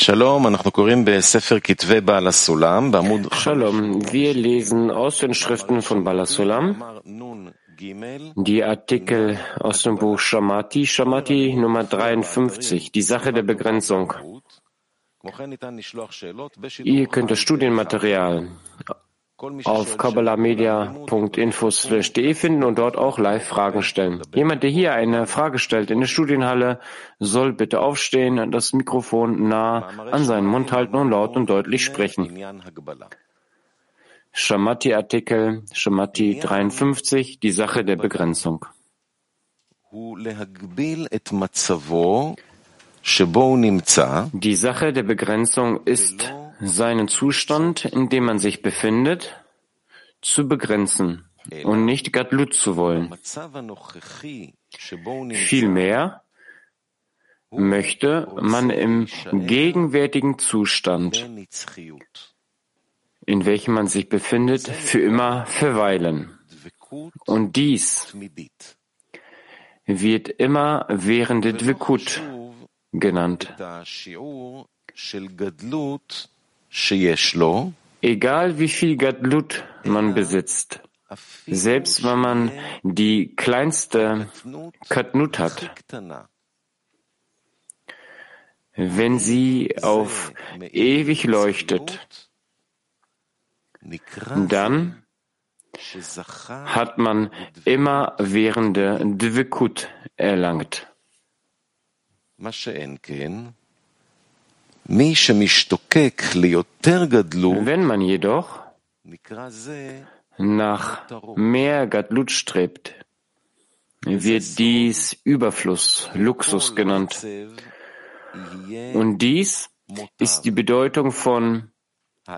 Shalom, wir lesen aus den Schriften von Balasulam die Artikel aus dem Buch Shamati, Shamati Nummer 53, die Sache der Begrenzung. Ihr könnt das Studienmaterial auf kabbalamedia.info/de finden und dort auch Live-Fragen stellen. Jemand, der hier eine Frage stellt in der Studienhalle, soll bitte aufstehen, das Mikrofon nah an seinen Mund halten und laut und deutlich sprechen. Shamati-Artikel, Shamati 53, die Sache der Begrenzung. Die Sache der Begrenzung ist seinen Zustand, in dem man sich befindet, zu begrenzen und nicht Gadlut zu wollen. Vielmehr möchte man im gegenwärtigen Zustand, in welchem man sich befindet, für immer verweilen. Und dies wird immer währende Dvekut genannt. Egal wie viel Gadlut man besitzt, selbst wenn man die kleinste Katnut hat, wenn sie auf ewig leuchtet, dann hat man immer währende Dvikut erlangt. Wenn man jedoch nach mehr Gadlut strebt, wird dies Überfluss, Luxus genannt. Und dies ist die Bedeutung von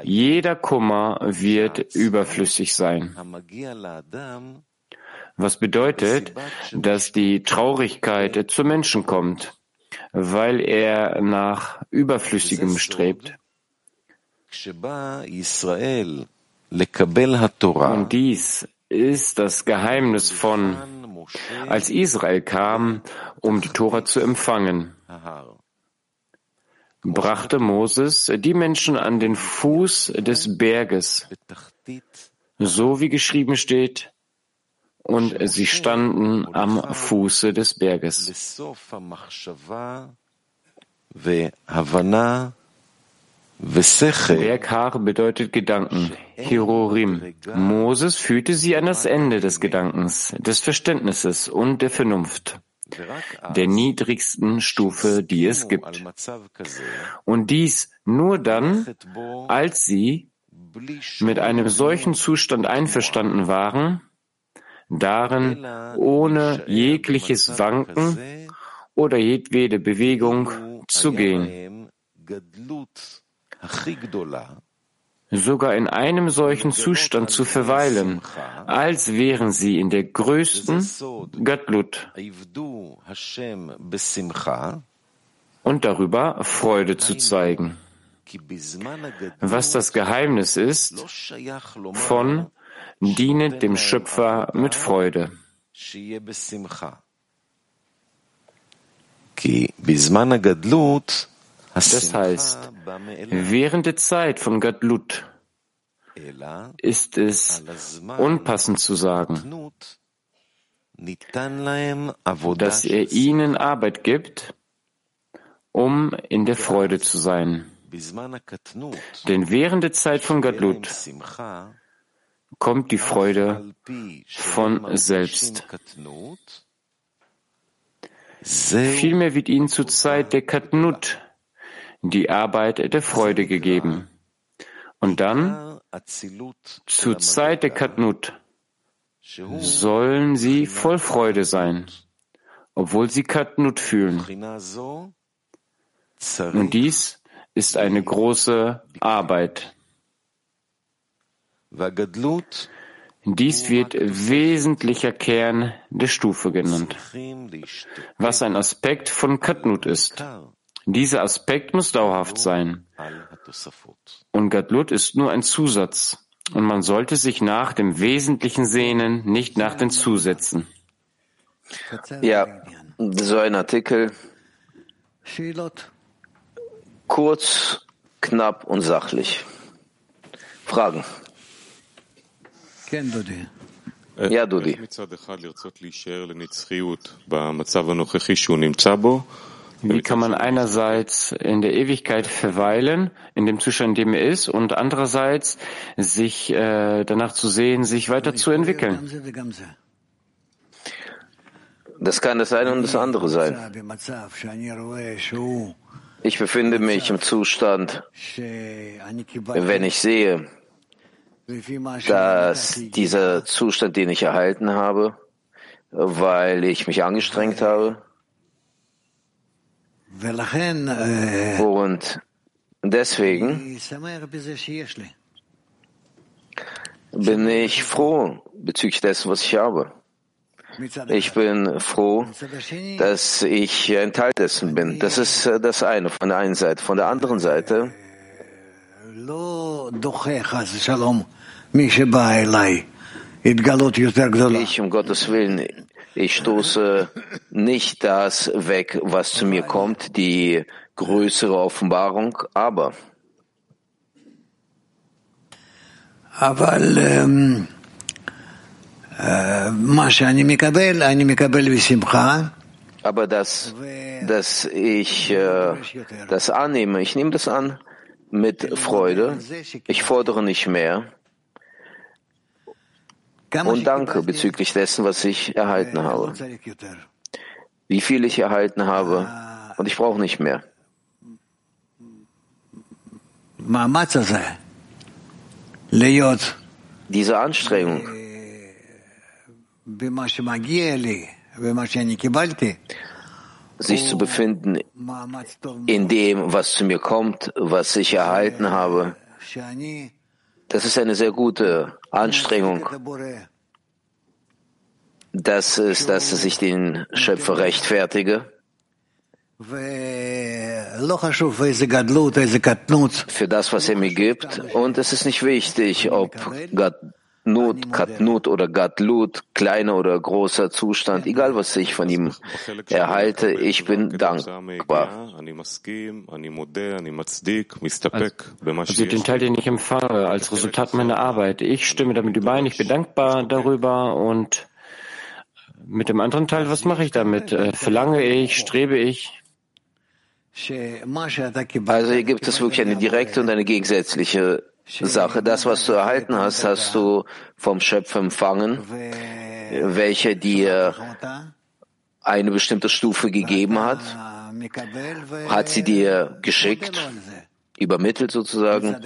jeder Kummer wird überflüssig sein. Was bedeutet, dass die Traurigkeit zu Menschen kommt weil er nach Überflüssigem strebt. Und dies ist das Geheimnis von, als Israel kam, um die Tora zu empfangen, brachte Moses die Menschen an den Fuß des Berges, so wie geschrieben steht, und sie standen am Fuße des Berges. Berghar bedeutet Gedanken, Hirorim. Moses führte sie an das Ende des Gedankens, des Verständnisses und der Vernunft, der niedrigsten Stufe, die es gibt. Und dies nur dann, als sie mit einem solchen Zustand einverstanden waren, darin ohne jegliches Wanken oder jedwede Bewegung zu gehen. Sogar in einem solchen Zustand zu verweilen, als wären sie in der größten Gadlut und darüber Freude zu zeigen. Was das Geheimnis ist von Dienet dem Schöpfer mit Freude. Das heißt, während der Zeit von Gadlut ist es unpassend zu sagen, dass er ihnen Arbeit gibt, um in der Freude zu sein. Denn während der Zeit von Gadlut kommt die Freude von selbst. Vielmehr wird ihnen zur Zeit der Katnut die Arbeit der Freude gegeben. Und dann, zur Zeit der Katnut, sollen sie voll Freude sein, obwohl sie Katnut fühlen. Und dies ist eine große Arbeit. Dies wird wesentlicher Kern der Stufe genannt, was ein Aspekt von Katnut ist. Dieser Aspekt muss dauerhaft sein. Und Gadlut ist nur ein Zusatz. Und man sollte sich nach dem Wesentlichen sehnen, nicht nach den Zusätzen. Ja, so ein Artikel. Kurz, knapp und sachlich. Fragen? Ja, Dudi. Wie kann man einerseits in der Ewigkeit verweilen, in dem Zustand, in dem er ist, und andererseits sich äh, danach zu sehen, sich weiterzuentwickeln? Das kann das eine und das andere sein. Ich befinde mich im Zustand, wenn ich sehe, dass dieser Zustand, den ich erhalten habe, weil ich mich angestrengt habe, und deswegen bin ich froh bezüglich dessen, was ich habe. Ich bin froh, dass ich ein Teil dessen bin. Das ist äh, das eine von der einen Seite. Von der anderen Seite ich, um Gottes Willen, ich stoße nicht das weg, was zu mir kommt, die größere Offenbarung, aber aber aber dass, dass ich äh, das annehme, ich nehme das an mit Freude, ich fordere nicht mehr und danke bezüglich dessen, was ich erhalten habe. Wie viel ich erhalten habe. Und ich brauche nicht mehr. Diese Anstrengung, sich zu befinden in dem, was zu mir kommt, was ich erhalten habe, das ist eine sehr gute Anstrengung. Das ist, dass ich den Schöpfer rechtfertige. Für das, was er mir gibt. Und es ist nicht wichtig, ob Gott Not, Katnut oder Gatlut, kleiner oder großer Zustand, egal was ich von ihm erhalte, ich bin dankbar. Also den Teil, den ich empfange, als Resultat meiner Arbeit, ich stimme damit überein, ich bin dankbar darüber und mit dem anderen Teil, was mache ich damit? Äh, verlange ich, strebe ich? Also hier gibt es wirklich eine direkte und eine gegensätzliche Sache. Das, was du erhalten hast, hast du vom Schöpfer empfangen, welcher dir eine bestimmte Stufe gegeben hat, hat sie dir geschickt, übermittelt sozusagen,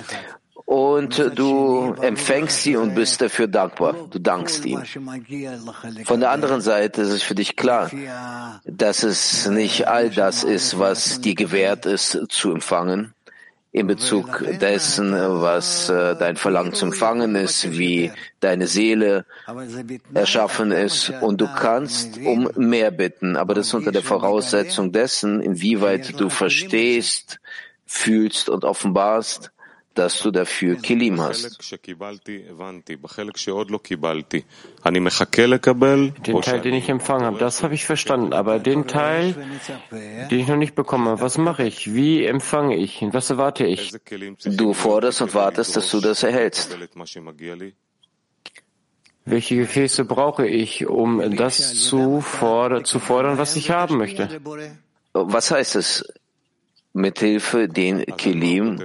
und du empfängst sie und bist dafür dankbar. Du dankst ihm. Von der anderen Seite ist es für dich klar, dass es nicht all das ist, was dir gewährt ist zu empfangen, in Bezug dessen, was äh, dein Verlangen zu empfangen ist, wie deine Seele erschaffen ist. Und du kannst um mehr bitten, aber das unter der Voraussetzung dessen, inwieweit du verstehst, fühlst und offenbarst, dass du dafür Kilim hast. Den Teil, den ich empfangen habe, das habe ich verstanden. Aber den Teil, den ich noch nicht bekomme, was mache ich? Wie empfange ich? Was erwarte ich? Du forderst und wartest, dass du das erhältst. Welche Gefäße brauche ich, um das zu, fordern, zu fordern, was ich haben möchte? Was heißt es? Mithilfe den Kelim,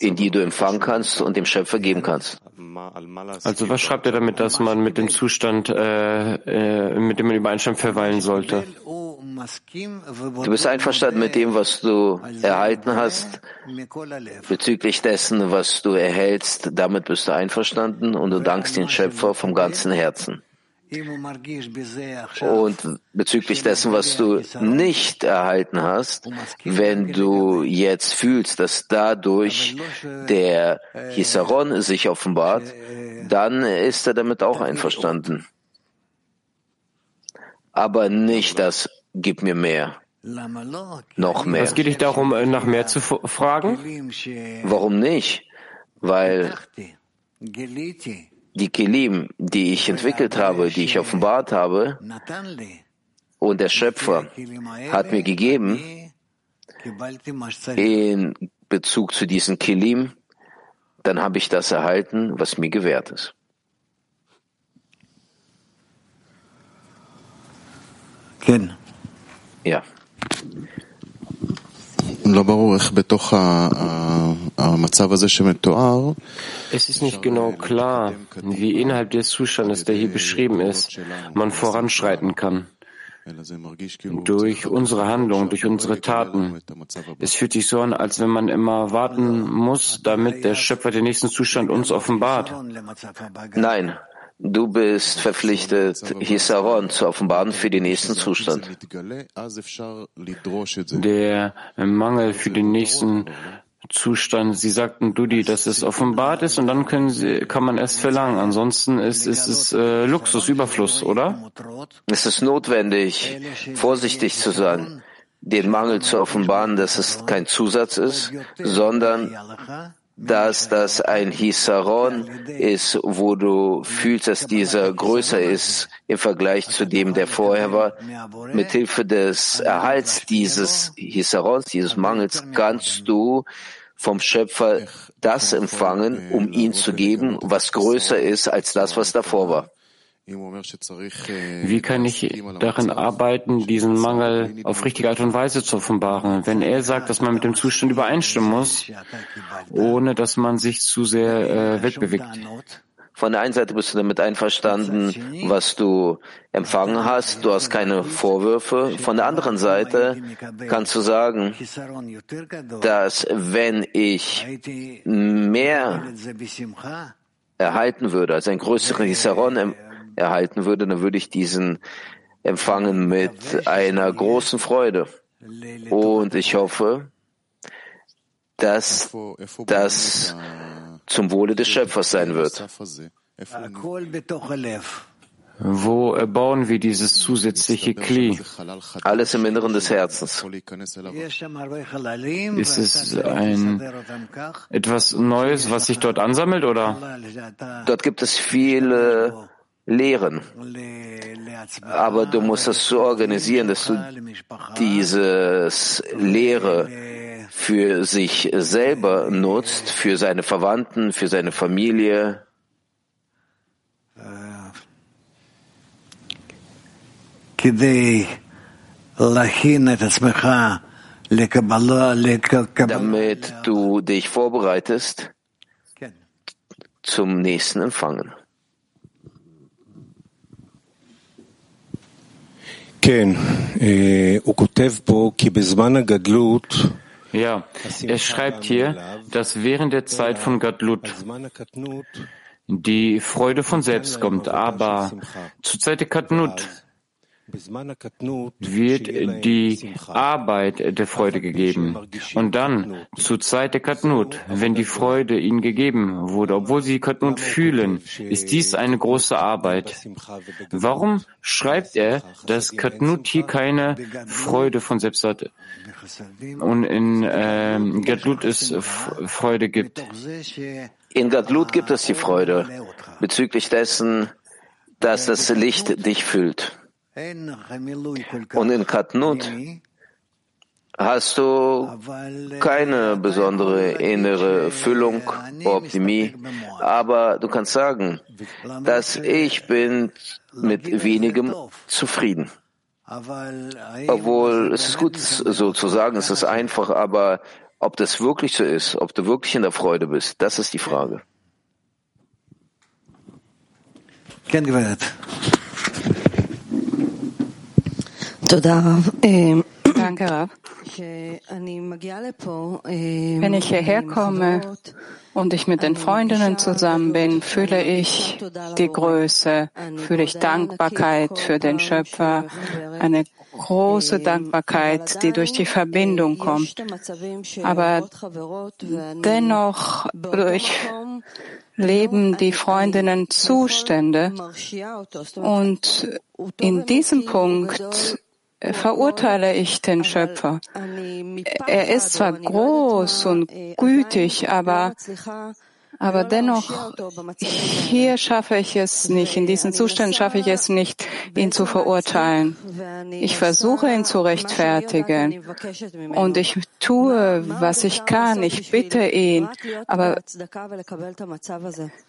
in die du empfangen kannst und dem Schöpfer geben kannst. Also was schreibt er damit, dass man mit dem Zustand, äh, äh, mit dem man übereinstimmt, verweilen sollte? Du bist einverstanden mit dem, was du erhalten hast, bezüglich dessen, was du erhältst, damit bist du einverstanden und du dankst den Schöpfer vom ganzen Herzen. Und bezüglich dessen, was du nicht erhalten hast, wenn du jetzt fühlst, dass dadurch der Hisaron sich offenbart, dann ist er damit auch einverstanden. Aber nicht das, gib mir mehr. Noch mehr. Es geht nicht darum, nach mehr zu fragen? Warum nicht? Weil die Kelim, die ich entwickelt habe, die ich offenbart habe, und der Schöpfer hat mir gegeben, in Bezug zu diesen Kilim, dann habe ich das erhalten, was mir gewährt ist. Ja. Es ist nicht genau klar, wie innerhalb des Zustandes, der hier beschrieben ist, man voranschreiten kann. Durch unsere Handlung, durch unsere Taten. Es fühlt sich so an, als wenn man immer warten muss, damit der Schöpfer den nächsten Zustand uns offenbart. Nein, Du bist verpflichtet, Hisaron zu offenbaren für den nächsten Zustand. Der Mangel für den nächsten Zustand. Sie sagten, Dudi, dass es offenbart ist und dann können Sie, kann man es verlangen. Ansonsten ist, ist es äh, Luxus, Überfluss, oder? Es ist notwendig, vorsichtig zu sein, den Mangel zu offenbaren, dass es kein Zusatz ist, sondern dass das ein Hisaron ist, wo du fühlst, dass dieser größer ist im Vergleich zu dem, der vorher war. Mithilfe des Erhalts dieses Hisarons, dieses Mangels, kannst du vom Schöpfer das empfangen, um ihn zu geben, was größer ist als das, was davor war. Wie kann ich darin arbeiten, diesen Mangel auf richtige Art und Weise zu offenbaren? Wenn er sagt, dass man mit dem Zustand übereinstimmen muss, ohne dass man sich zu sehr äh, wegbewegt. Von der einen Seite bist du damit einverstanden, was du empfangen hast. Du hast keine Vorwürfe. Von der anderen Seite kannst du sagen, dass wenn ich mehr erhalten würde, also ein größeren Hisaron erhalten würde, dann würde ich diesen empfangen mit einer großen Freude. Und ich hoffe, dass das zum Wohle des Schöpfers sein wird. Wo bauen wir dieses zusätzliche Kli? Alles im Inneren des Herzens. Ist es ein, etwas Neues, was sich dort ansammelt, oder? Dort gibt es viele lehren. Aber du musst es so organisieren, dass du dieses Lehre für sich selber nutzt, für seine Verwandten, für seine Familie. Damit du dich vorbereitest zum nächsten Empfangen. Ja, er schreibt hier, dass während der Zeit von Gadlut die Freude von selbst kommt, aber zur Zeit der Katnut wird die Arbeit der Freude gegeben. Und dann, zur Zeit der Katnut, wenn die Freude ihnen gegeben wurde, obwohl sie Katnut fühlen, ist dies eine große Arbeit. Warum schreibt er, dass Katnut hier keine Freude von selbst hat und in äh, Gadlut es Freude gibt? In Gadlut gibt es die Freude bezüglich dessen, dass das Licht dich füllt. Und in Katnut hast du keine besondere innere Füllung, Optimie, aber du kannst sagen, dass ich bin mit wenigem zufrieden. Obwohl es ist gut so zu sagen, es ist einfach, aber ob das wirklich so ist, ob du wirklich in der Freude bist, das ist die Frage. Danke, Rav. Wenn ich hierher komme und ich mit den Freundinnen zusammen bin, fühle ich die Größe, fühle ich Dankbarkeit für den Schöpfer, eine große Dankbarkeit, die durch die Verbindung kommt. Aber dennoch durch leben die Freundinnen Zustände und in diesem Punkt verurteile ich den Schöpfer. Er ist zwar groß und gütig, aber Aber dennoch, hier schaffe ich es nicht, in diesen Zuständen schaffe ich es nicht, ihn zu verurteilen. Ich versuche ihn zu rechtfertigen. und ich tue, was ich kann. Ich bitte ihn. Aber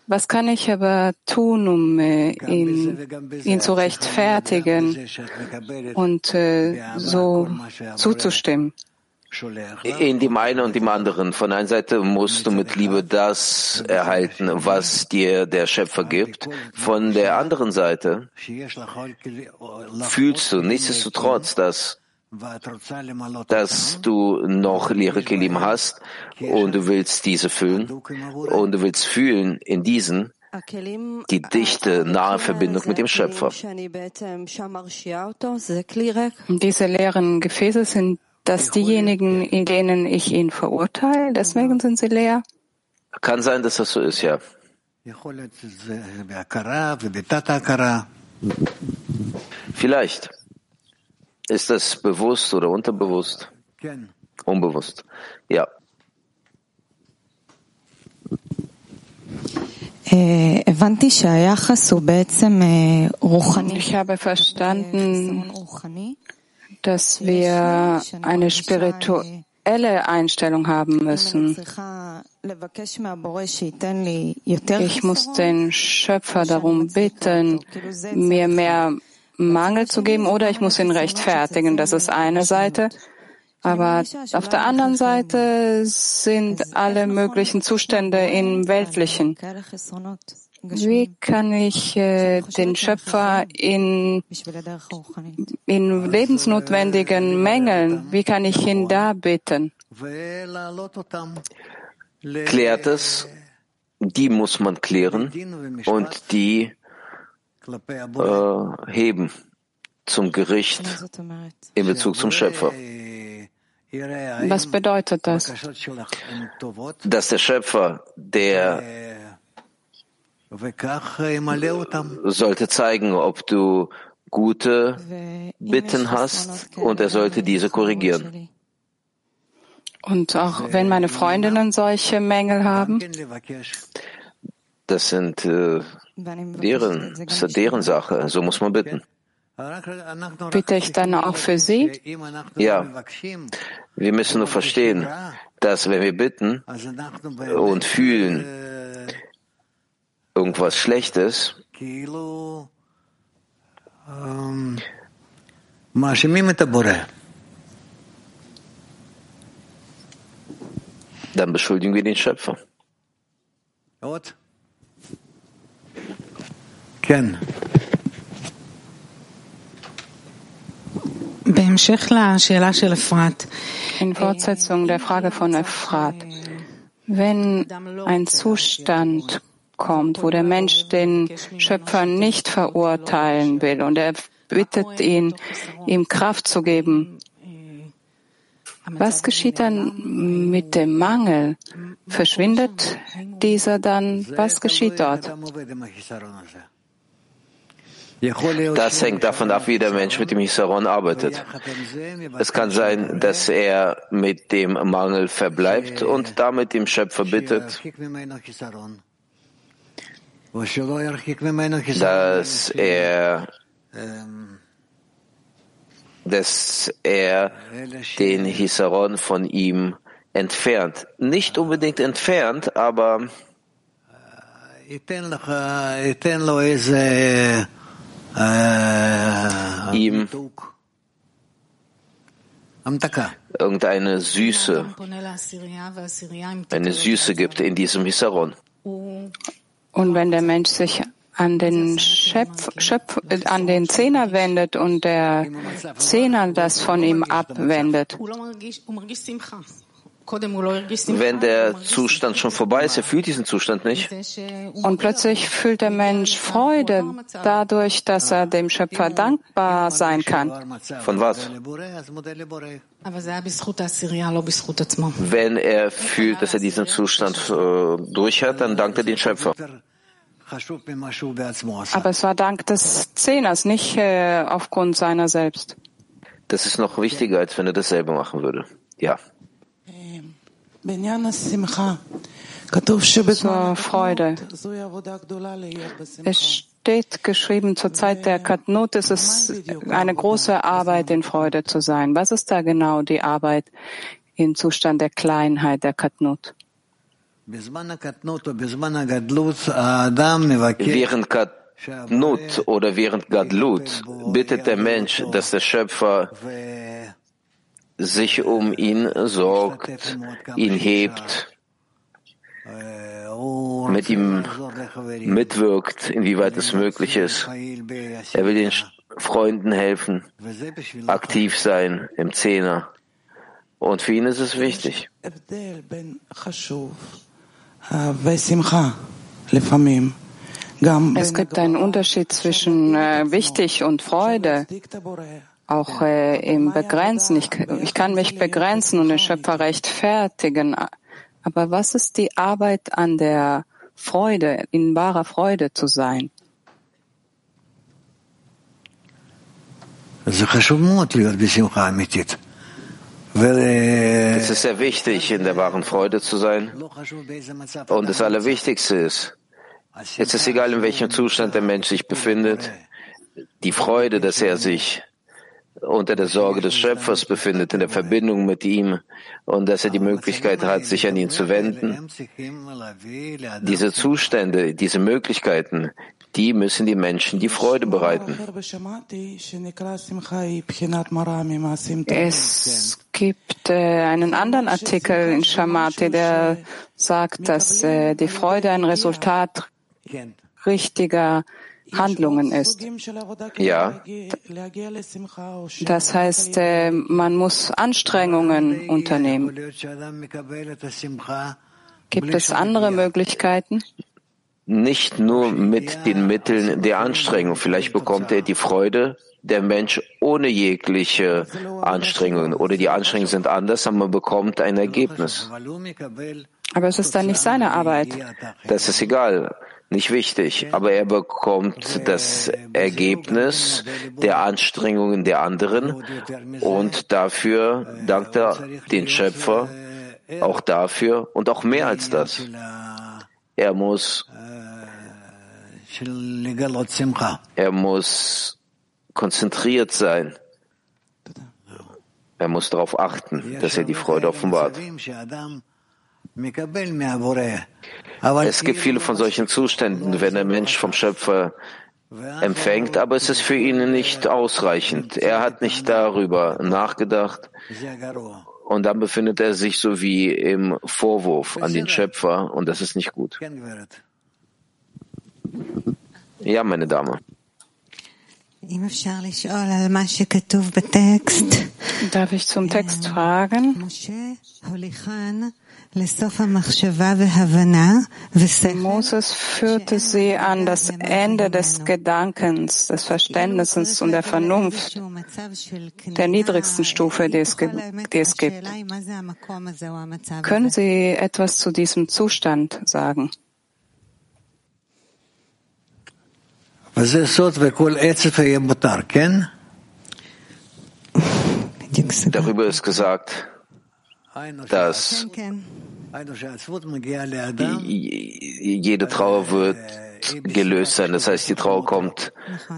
was kann ich aber tun, um äh, ihn, ihn zu rechtfertigen und äh, so zuzustimmen? In die eine und die anderen. Von einer Seite musst du mit Liebe das erhalten, was dir der Schöpfer gibt. Von der anderen Seite fühlst du nichtsdestotrotz, dass dass du noch leere Kelim hast und du willst diese füllen und du willst fühlen in diesen die dichte, nahe Verbindung mit dem Schöpfer. Diese leeren Gefäße sind dass diejenigen, in denen ich ihn verurteile, deswegen sind sie leer? Kann sein, dass das so ist, ja. Vielleicht. Ist das bewusst oder unterbewusst? Unbewusst. Ja. Ich habe verstanden, dass wir eine spirituelle Einstellung haben müssen. Ich muss den Schöpfer darum bitten, mir mehr Mangel zu geben oder ich muss ihn rechtfertigen. Das ist eine Seite. Aber auf der anderen Seite sind alle möglichen Zustände im Weltlichen. Wie kann ich äh, den Schöpfer in, in lebensnotwendigen Mängeln, wie kann ich ihn da bitten? Klärt es, die muss man klären und die äh, heben zum Gericht in Bezug zum Schöpfer. Was bedeutet das? Dass der Schöpfer, der sollte zeigen, ob du gute Bitten hast und er sollte diese korrigieren. Und auch wenn meine Freundinnen solche Mängel haben? Das sind äh, deren, das ist deren Sache. So muss man bitten. Bitte ich dann auch für sie? Ja. Wir müssen nur verstehen, dass wenn wir bitten und fühlen, irgendwas Schlechtes, dann beschuldigen wir den Schöpfer. Ken. In Fortsetzung der Frage von Efrat, wenn ein Zustand kommt, wo der Mensch den Schöpfer nicht verurteilen will und er bittet ihn, ihm Kraft zu geben. Was geschieht dann mit dem Mangel? Verschwindet dieser dann? Was geschieht dort? Das hängt davon ab, wie der Mensch mit dem Hisaron arbeitet. Es kann sein, dass er mit dem Mangel verbleibt und damit dem Schöpfer bittet, dass er, dass er den Hisaron von ihm entfernt. Nicht unbedingt entfernt, aber ihm irgendeine Süße, eine Süße gibt in diesem Hisaron. Und wenn der Mensch sich an den Schöpf, Schöpf, an den Zehner wendet und der Zehner das von ihm abwendet, wenn der Zustand schon vorbei ist, er fühlt diesen Zustand nicht. Und plötzlich fühlt der Mensch Freude dadurch, dass er dem Schöpfer dankbar sein kann. Von was? Wenn er fühlt, dass er diesen Zustand äh, durch hat, dann dankt er den Schöpfer. Aber es war dank des Zehners, nicht äh, aufgrund seiner selbst. Das ist noch wichtiger, als wenn er dasselbe machen würde. Ja. Zur Freude. Es steht geschrieben, zur Zeit der Katnut ist es eine große Arbeit, in Freude zu sein. Was ist da genau die Arbeit im Zustand der Kleinheit der Katnut? Während Katnut oder während Gadlut bittet der Mensch, dass der Schöpfer sich um ihn sorgt, ihn hebt, mit ihm mitwirkt, inwieweit es möglich ist. Er will den Freunden helfen, aktiv sein im Zehner. Und für ihn ist es wichtig. Es gibt einen Unterschied zwischen äh, wichtig und Freude, auch äh, im Begrenzen. Ich, ich kann mich begrenzen und den Schöpfer rechtfertigen. Aber was ist die Arbeit an der Freude, in wahrer Freude zu sein? Es ist sehr wichtig, in der wahren Freude zu sein. Und das Allerwichtigste ist, es ist egal, in welchem Zustand der Mensch sich befindet, die Freude, dass er sich unter der Sorge des Schöpfers befindet, in der Verbindung mit ihm und dass er die Möglichkeit hat, sich an ihn zu wenden. Diese Zustände, diese Möglichkeiten, die müssen die Menschen die Freude bereiten. Es gibt äh, einen anderen Artikel in Shamati, der sagt, dass äh, die Freude ein Resultat richtiger Handlungen ist. Ja. Das heißt, äh, man muss Anstrengungen unternehmen. Gibt es andere Möglichkeiten? Nicht nur mit den Mitteln der Anstrengung. Vielleicht bekommt er die Freude der Mensch ohne jegliche Anstrengungen oder die Anstrengungen sind anders, aber man bekommt ein Ergebnis. Aber es ist dann nicht seine Arbeit. Das ist egal nicht wichtig, aber er bekommt das Ergebnis der Anstrengungen der anderen und dafür dankt er den Schöpfer auch dafür und auch mehr als das. Er muss, er muss konzentriert sein. Er muss darauf achten, dass er die Freude offenbart. Es gibt viele von solchen Zuständen, wenn der Mensch vom Schöpfer empfängt, aber es ist für ihn nicht ausreichend. Er hat nicht darüber nachgedacht und dann befindet er sich so wie im Vorwurf an den Schöpfer und das ist nicht gut. Ja, meine Dame. Darf ich zum Text fragen? Moses führte sie an das Ende des Gedankens, des Verständnisses und der Vernunft, der niedrigsten Stufe, die es, die es gibt. Können Sie etwas zu diesem Zustand sagen? Darüber ist gesagt, dass jede Trauer wird gelöst sein. Das heißt, die Trauer kommt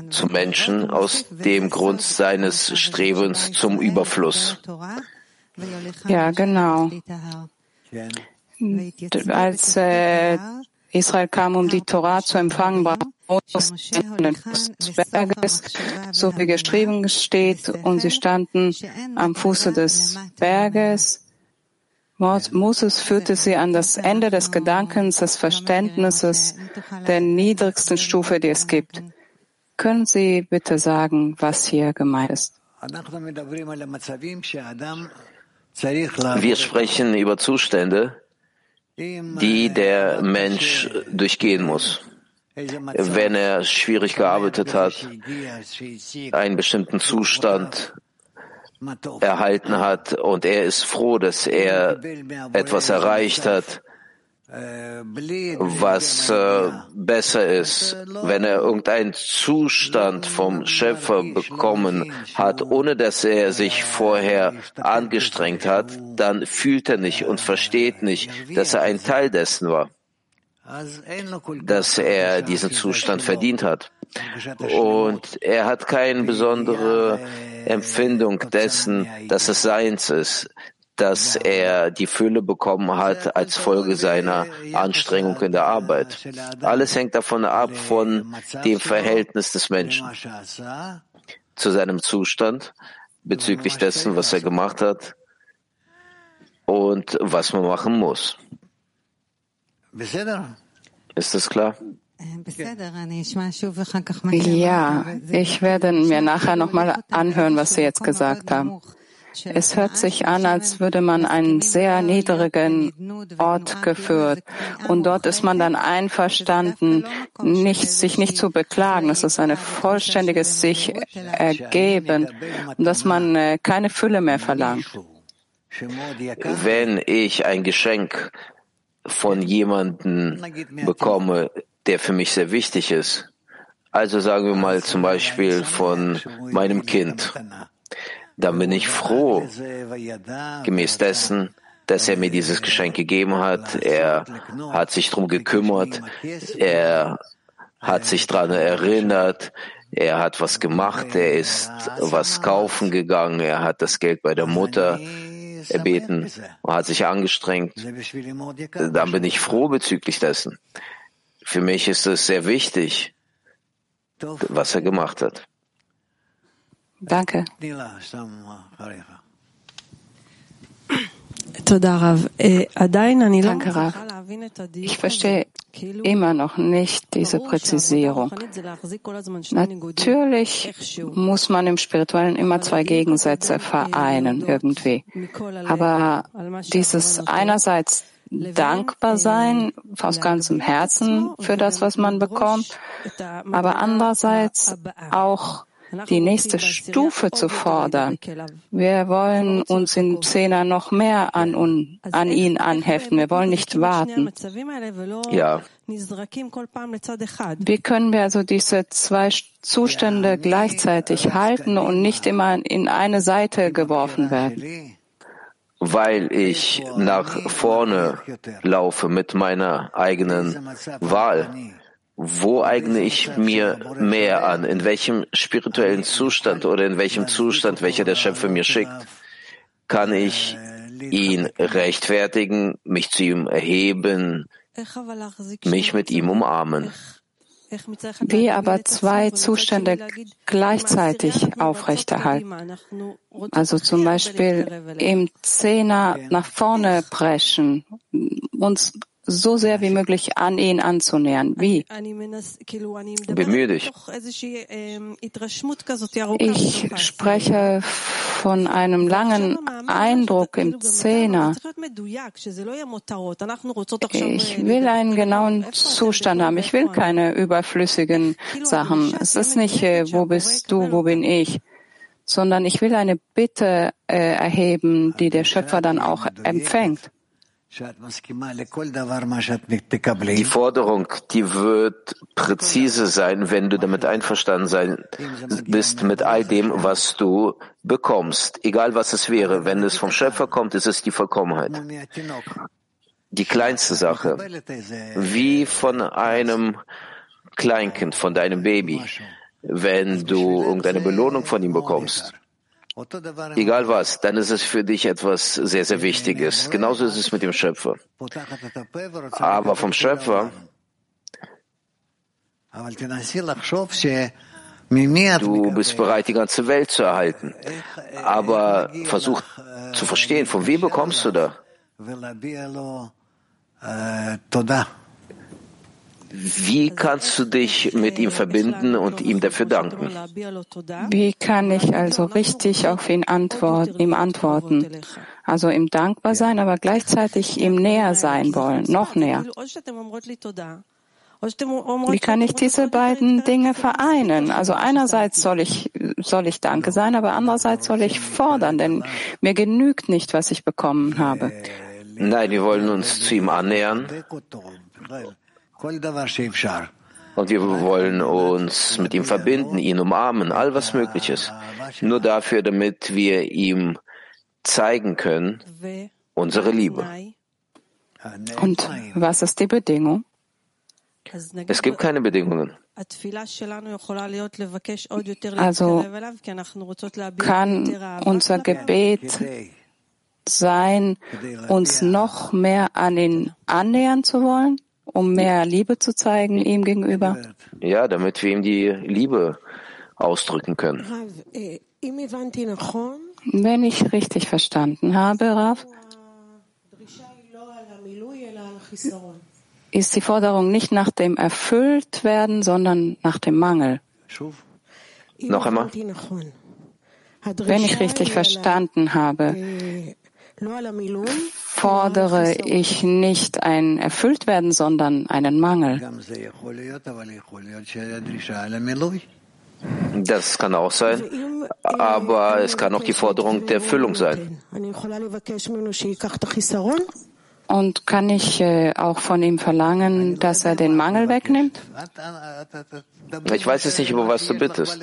zum Menschen aus dem Grund seines Strebens zum Überfluss. Ja, genau. Als äh, Israel kam, um die Torah zu empfangen, war Moses des Berges, so wie geschrieben steht, und sie standen am Fuße des Berges. Moses führte sie an das Ende des Gedankens, des Verständnisses der niedrigsten Stufe, die es gibt. Können Sie bitte sagen, was hier gemeint ist? Wir sprechen über Zustände, die der Mensch durchgehen muss. Wenn er schwierig gearbeitet hat, einen bestimmten Zustand erhalten hat und er ist froh, dass er etwas erreicht hat, was äh, besser ist, wenn er irgendeinen Zustand vom Schöpfer bekommen hat, ohne dass er sich vorher angestrengt hat, dann fühlt er nicht und versteht nicht, dass er ein Teil dessen war, dass er diesen Zustand verdient hat. Und er hat keine besondere Empfindung dessen, dass es seins ist, dass er die Fülle bekommen hat als Folge seiner Anstrengung in der Arbeit. Alles hängt davon ab, von dem Verhältnis des Menschen zu seinem Zustand bezüglich dessen, was er gemacht hat und was man machen muss. Ist das klar? Ja, ich werde mir nachher nochmal anhören, was Sie jetzt gesagt haben. Es hört sich an, als würde man einen sehr niedrigen Ort geführt. Und dort ist man dann einverstanden, nicht, sich nicht zu beklagen. Es ist ein vollständiges sich ergeben. Und dass man äh, keine Fülle mehr verlangt. Wenn ich ein Geschenk von jemandem bekomme, der für mich sehr wichtig ist, also sagen wir mal zum Beispiel von meinem Kind, dann bin ich froh, gemäß dessen, dass er mir dieses Geschenk gegeben hat. Er hat sich drum gekümmert. Er hat sich daran erinnert. Er hat was gemacht. Er ist was kaufen gegangen. Er hat das Geld bei der Mutter erbeten und hat sich angestrengt. Dann bin ich froh bezüglich dessen. Für mich ist es sehr wichtig, was er gemacht hat. Danke. Danke, Rav. Ich verstehe immer noch nicht diese Präzisierung. Natürlich muss man im Spirituellen immer zwei Gegensätze vereinen irgendwie. Aber dieses einerseits dankbar sein aus ganzem Herzen für das, was man bekommt, aber andererseits auch die nächste Stufe zu fordern. Wir wollen uns in Zehner noch mehr an, an ihn anheften. Wir wollen nicht warten. Ja. Wie können wir also diese zwei Zustände gleichzeitig halten und nicht immer in eine Seite geworfen werden? Weil ich nach vorne laufe mit meiner eigenen Wahl. Wo eigne ich mir mehr an? In welchem spirituellen Zustand oder in welchem Zustand, welcher der Schöpfer mir schickt, kann ich ihn rechtfertigen, mich zu ihm erheben, mich mit ihm umarmen? Wie aber zwei Zustände gleichzeitig aufrechterhalten. Also zum Beispiel im Zehner nach vorne preschen, uns so sehr wie möglich an ihn anzunähern. Wie? Bemühe dich. Ich spreche von einem langen Eindruck im Zehner. Ich will einen genauen Zustand haben. Ich will keine überflüssigen Sachen. Es ist nicht, äh, wo bist du, wo bin ich, sondern ich will eine Bitte äh, erheben, die der Schöpfer dann auch empfängt. Die Forderung, die wird präzise sein, wenn du damit einverstanden sein bist mit all dem, was du bekommst, egal was es wäre. Wenn es vom Schöpfer kommt, ist es die Vollkommenheit. Die kleinste Sache, wie von einem Kleinkind, von deinem Baby, wenn du irgendeine Belohnung von ihm bekommst. Egal was, dann ist es für dich etwas sehr, sehr Wichtiges. Genauso ist es mit dem Schöpfer. Aber vom Schöpfer, du bist bereit, die ganze Welt zu erhalten. Aber versuch zu verstehen, von wem bekommst du da? Wie kannst du dich mit ihm verbinden und ihm dafür danken? Wie kann ich also richtig auf ihn antworten, ihm antworten? Also ihm dankbar sein, aber gleichzeitig ihm näher sein wollen, noch näher. Wie kann ich diese beiden Dinge vereinen? Also einerseits soll ich, soll ich Danke sein, aber andererseits soll ich fordern, denn mir genügt nicht, was ich bekommen habe. Nein, wir wollen uns zu ihm annähern und wir wollen uns mit ihm verbinden, ihn umarmen, all was möglich ist. Nur dafür, damit wir ihm zeigen können, unsere Liebe. Und was ist die Bedingung? Es gibt keine Bedingungen. Also kann unser Gebet sein, uns noch mehr an ihn annähern zu wollen, um mehr Liebe zu zeigen ihm gegenüber? Ja, damit wir ihm die Liebe ausdrücken können. Wenn ich richtig verstanden habe, Rav, ist die Forderung nicht nach dem Erfülltwerden, sondern nach dem Mangel. Noch einmal. Wenn ich richtig verstanden habe, fordere ich nicht ein Erfülltwerden, sondern einen Mangel. Das kann auch sein, aber es kann auch die Forderung der Erfüllung sein. Und kann ich äh, auch von ihm verlangen, dass er den Mangel wegnimmt? Ich weiß jetzt nicht, über was du bittest.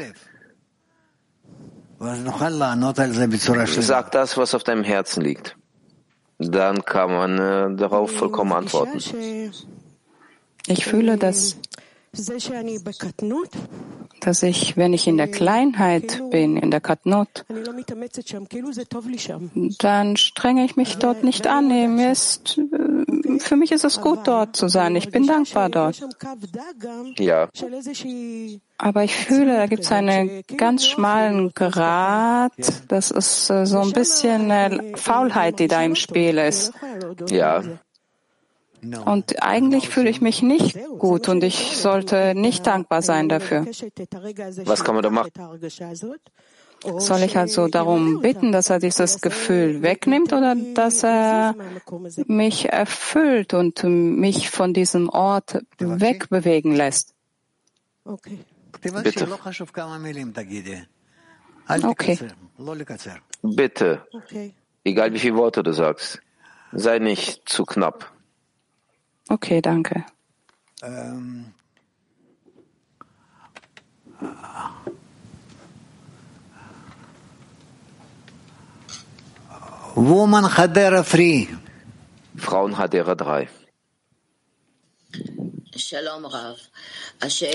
Sag das, was auf deinem Herzen liegt. Dann kann man äh, darauf vollkommen antworten. Ich fühle, dass dass ich, wenn ich in der Kleinheit bin, in der Katnot, dann strenge ich mich dort nicht an. Mir ist, äh, für mich ist es gut, dort zu sein. Ich bin dankbar dort. Ja. Aber ich fühle, da gibt es einen ganz schmalen Grad. Das ist äh, so ein bisschen Faulheit, die da im Spiel ist. Ja. Und eigentlich fühle ich mich nicht gut und ich sollte nicht dankbar sein dafür. Was kann man da machen? Soll ich also darum bitten, dass er dieses Gefühl wegnimmt oder dass er mich erfüllt und mich von diesem Ort wegbewegen lässt? Bitte. Okay. Bitte. Egal wie viele Worte du sagst. Sei nicht zu knapp. Okay, danke. Ähm. Woman Hadera Free. Frauen Hadera 3.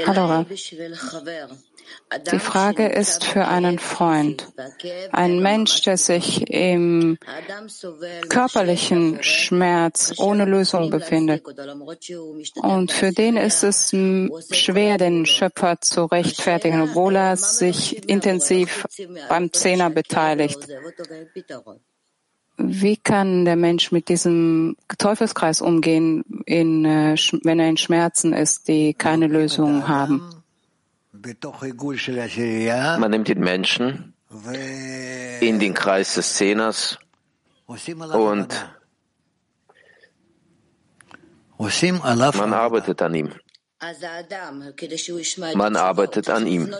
Hallo Rav. Die Frage ist für einen Freund, ein Mensch, der sich im körperlichen Schmerz ohne Lösung befindet. Und für den ist es schwer, den Schöpfer zu rechtfertigen, obwohl er sich intensiv beim Zehner beteiligt. Wie kann der Mensch mit diesem Teufelskreis umgehen, in, äh, wenn er in Schmerzen ist, die keine Lösung haben? Man nimmt den Menschen in den Kreis des Zehners und man arbeitet an ihm. Man arbeitet an ihm.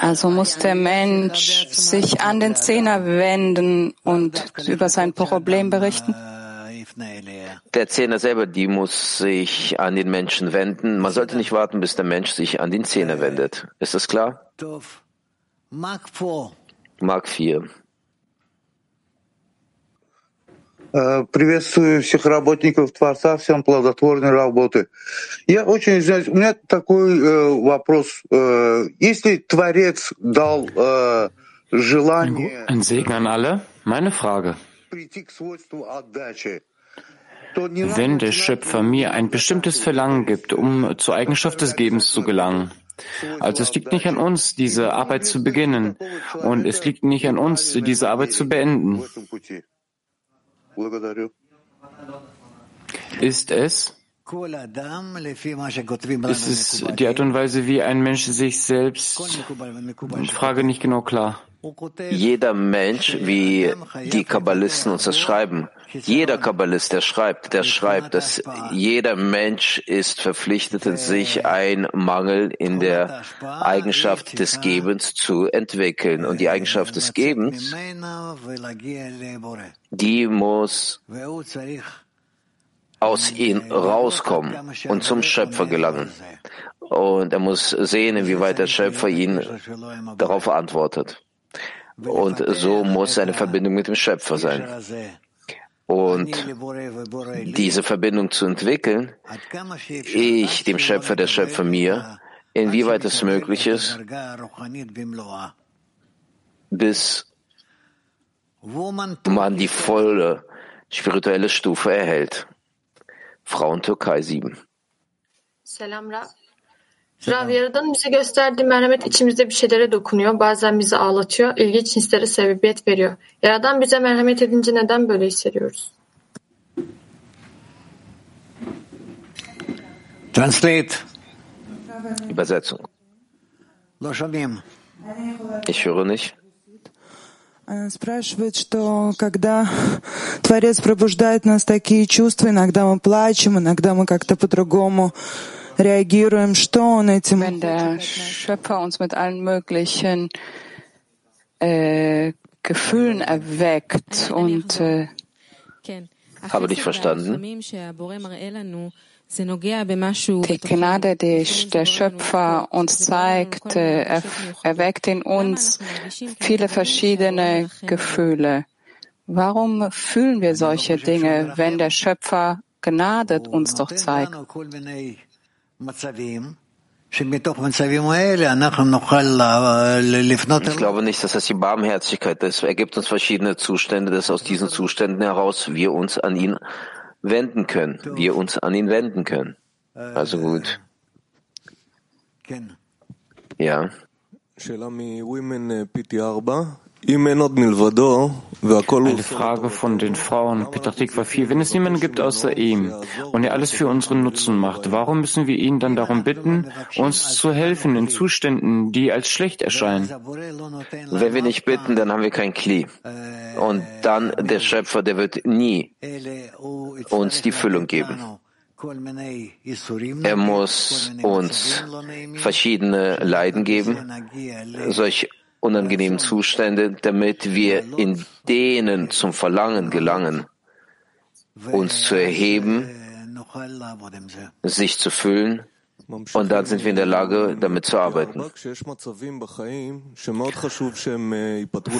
Also muss der Mensch sich an den Zehner wenden und über sein Problem berichten? Der Zehner selber, die muss sich an den Menschen wenden. Man sollte nicht warten, bis der Mensch sich an den Zehner wendet. Ist das klar? Mark 4. Приветствую всех работников Творца, всем плодотворной работы. Я очень извиняюсь, у меня такой э, вопрос. Э, если Творец дал э, желание Ein Segen an alle. Meine Frage. прийти к свойству отдачи, Wenn der Schöpfer mir ein bestimmtes Verlangen gibt, um zur Eigenschaft des Gebens zu gelangen, also es liegt nicht an uns, diese Arbeit zu beginnen, und es liegt nicht an uns, diese Arbeit zu beenden. Ist es? Ist es die Art und Weise, wie ein Mensch sich selbst? Frage nicht genau klar. Jeder Mensch, wie die Kabbalisten uns das schreiben, jeder Kabbalist, der schreibt, der schreibt, dass jeder Mensch ist verpflichtet, sich ein Mangel in der Eigenschaft des Gebens zu entwickeln. Und die Eigenschaft des Gebens, die muss aus ihm rauskommen und zum Schöpfer gelangen. Und er muss sehen, inwieweit der Schöpfer ihn darauf antwortet. Und so muss seine Verbindung mit dem Schöpfer sein. Und diese Verbindung zu entwickeln, ich, dem Schöpfer, der Schöpfer mir, inwieweit es möglich ist, bis man die volle spirituelle Stufe erhält. Frauen Türkei 7. Selam Rab. Rav Yaradan bize gösterdiği merhamet içimizde bir şeylere dokunuyor. Bazen bizi ağlatıyor. ilginç hislere sebebiyet veriyor. Yaradan bize merhamet edince neden böyle hissediyoruz? Translate. Übersetzung. Ich höre nicht. Э, спрашивает, что когда Творец пробуждает нас такие чувства, иногда мы плачем, иногда мы как-то по-другому reagieren, staunen. Wenn der Schöpfer uns mit allen möglichen äh, Gefühlen erweckt und äh, habe dich verstanden? Die Gnade, die der Schöpfer uns zeigt, äh, erweckt in uns viele verschiedene Gefühle. Warum fühlen wir solche Dinge, wenn der Schöpfer Gnade uns doch zeigt? Ich glaube nicht, dass das die Barmherzigkeit ist. Er gibt uns verschiedene Zustände, dass aus diesen Zuständen heraus wir uns an ihn wenden können. Wir uns an ihn wenden können. Also gut. Ja. Eine Frage von den Frauen, Petachtikwa 4. Wenn es niemanden gibt außer ihm und er alles für unseren Nutzen macht, warum müssen wir ihn dann darum bitten, uns zu helfen in Zuständen, die als schlecht erscheinen? Wenn wir nicht bitten, dann haben wir kein Kli. Und dann der Schöpfer, der wird nie uns die Füllung geben. Er muss uns verschiedene Leiden geben, solch unangenehmen Zustände, damit wir in denen zum Verlangen gelangen, uns zu erheben, sich zu füllen, und dann sind wir in der Lage, damit zu arbeiten.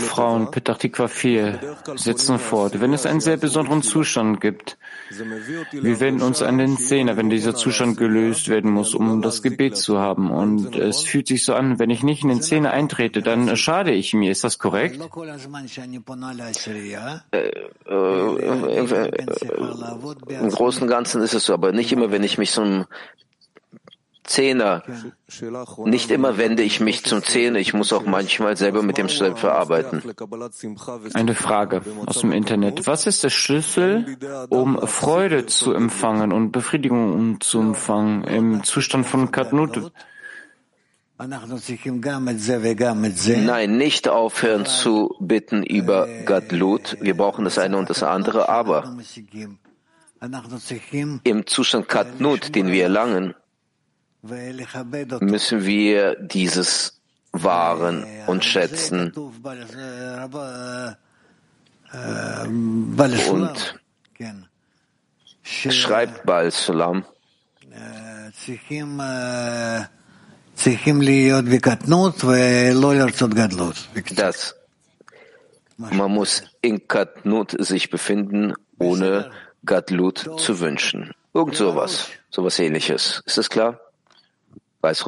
Frauen Petachtikwa 4 setzen fort. Wenn es einen sehr besonderen Zustand gibt, wir wenden uns an den Zehner, wenn dieser Zustand gelöst werden muss, um das Gebet zu haben. Und es fühlt sich so an, wenn ich nicht in den Zehner eintrete, dann schade ich mir. Ist das korrekt? Äh, äh, Im Großen und Ganzen ist es so, aber nicht immer, wenn ich mich zum Zehner. Nicht immer wende ich mich zum Zehner, ich muss auch manchmal selber mit dem Schöpfer arbeiten. Eine Frage aus dem Internet. Was ist der Schlüssel, um Freude zu empfangen und Befriedigung zu empfangen im Zustand von Katnut? Nein, nicht aufhören zu bitten über Gadlut. Wir brauchen das eine und das andere, aber im Zustand Katnut, den wir erlangen, müssen wir dieses wahren und schätzen. und schreibt Baal Sulam, dass man muss in Katnut sich befinden, ohne Gadlut zu wünschen. Irgend sowas, sowas ähnliches. Ist das klar? Weiß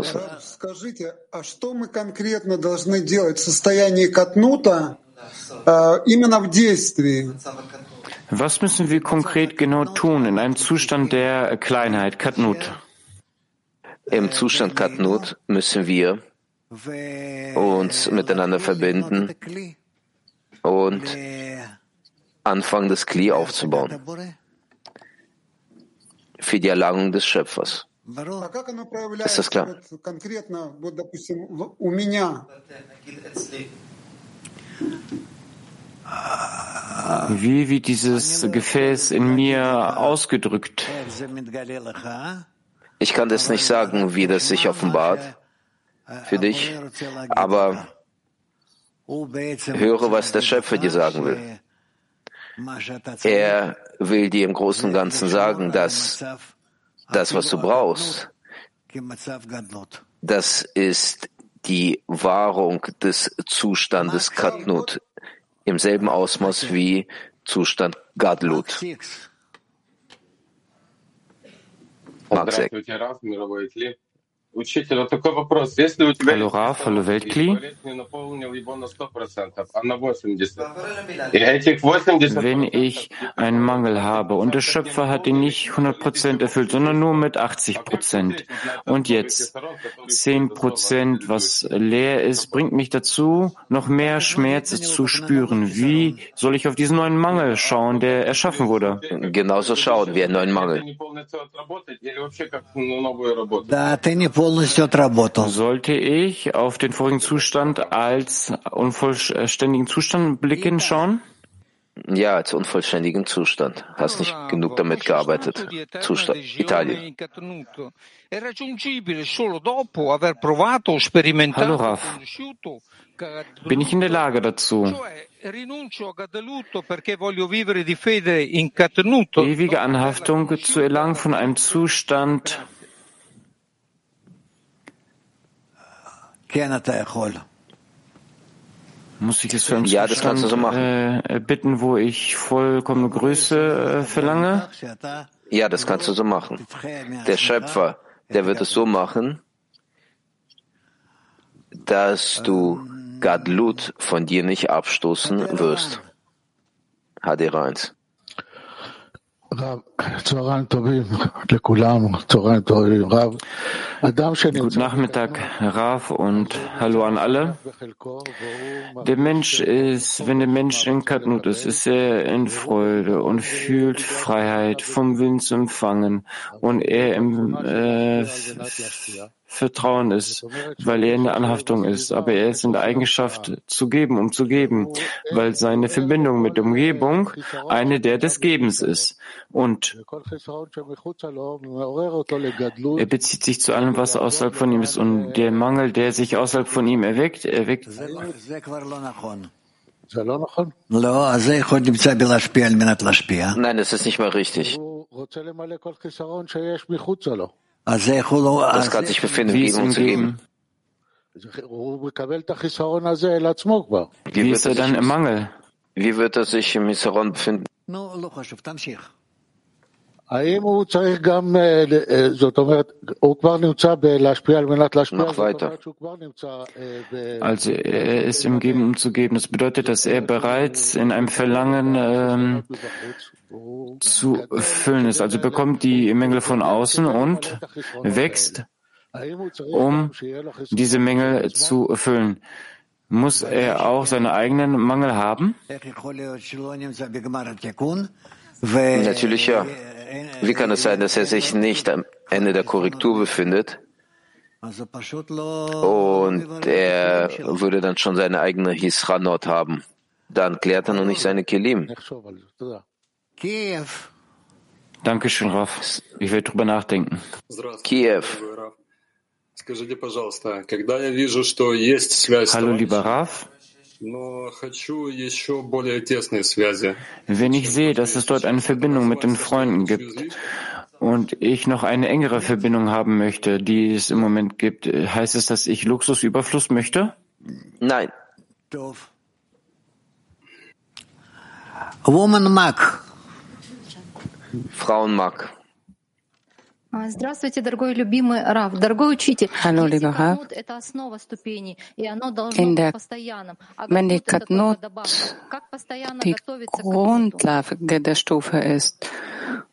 Was müssen wir konkret genau tun in einem Zustand der Kleinheit, Katnut? Im Zustand Katnut müssen wir uns miteinander verbinden und anfangen, das Kli aufzubauen für die Erlangung des Schöpfers. Ist das klar? Wie wird dieses Gefäß in mir ausgedrückt? Ich kann das nicht sagen, wie das sich offenbart für dich, aber höre, was der Schöpfer dir sagen will. Er will dir im Großen und Ganzen sagen, dass das, was du brauchst, das ist die Wahrung des Zustandes Katnut im selben Ausmaß wie Zustand Gadlut. Mark 6. Hallo Raf, hallo Weltkli. Wenn ich einen Mangel habe und der Schöpfer hat ihn nicht 100% erfüllt, sondern nur mit 80% und jetzt 10%, was leer ist, bringt mich dazu, noch mehr Schmerz zu spüren. Wie soll ich auf diesen neuen Mangel schauen, der erschaffen wurde? Genauso schauen wie einen neuen Mangel. Sollte ich auf den vorigen Zustand als unvollständigen Zustand blicken schauen? Ja, als unvollständigen Zustand. Hast nicht genug damit gearbeitet. Zustand Italien. Hallo Raf. Bin ich in der Lage dazu? Ewige Anhaftung zu erlangen von einem Zustand, Muss ich es für einen ja, das kannst du so machen. Äh, bitten, wo ich vollkommene Größe äh, verlange? Ja, das kannst du so machen. Der Schöpfer, der wird es so machen, dass du Gadlut von dir nicht abstoßen wirst. HD 1. Guten Nachmittag, Rav, und hallo an alle. Der Mensch ist, wenn der Mensch in Katnut ist, ist er in Freude und fühlt Freiheit vom Wind zu empfangen und er im äh, Vertrauen ist, weil er in der Anhaftung ist, aber er ist in der Eigenschaft zu geben, um zu geben, weil seine Verbindung mit der Umgebung eine der des Gebens ist. Und er bezieht sich zu allem, was außerhalb von ihm ist. Und der Mangel, der sich außerhalb von ihm erweckt, erweckt. Nein, das ist nicht mal richtig. Das kann sich befinden, geben und zu geben. Wie ist er dann im Mangel? Wie wird er sich im Hisaron befinden? Noch weiter. Also er ist im Geben, um zu geben. Das bedeutet, dass er bereits in einem Verlangen ähm, zu füllen ist. Also bekommt die Mängel von außen und wächst, um diese Mängel zu erfüllen. Muss er auch seine eigenen Mangel haben? Natürlich ja. Wie kann es sein, dass er sich nicht am Ende der Korrektur befindet? Und er würde dann schon seine eigene Hisranot haben. Dann klärt er noch nicht seine Kelim. Dankeschön, Raf. Ich werde drüber nachdenken. Kiew. Hallo, lieber Raf. Wenn ich sehe, dass es dort eine Verbindung mit den Freunden gibt und ich noch eine engere Verbindung haben möchte, die es im Moment gibt, heißt es, dass ich Luxusüberfluss möchte? Nein. Woman Mac. Frauenmark. Hallo, lieber Rav. In der, wenn die Katnut die Grundlage der Stufe ist.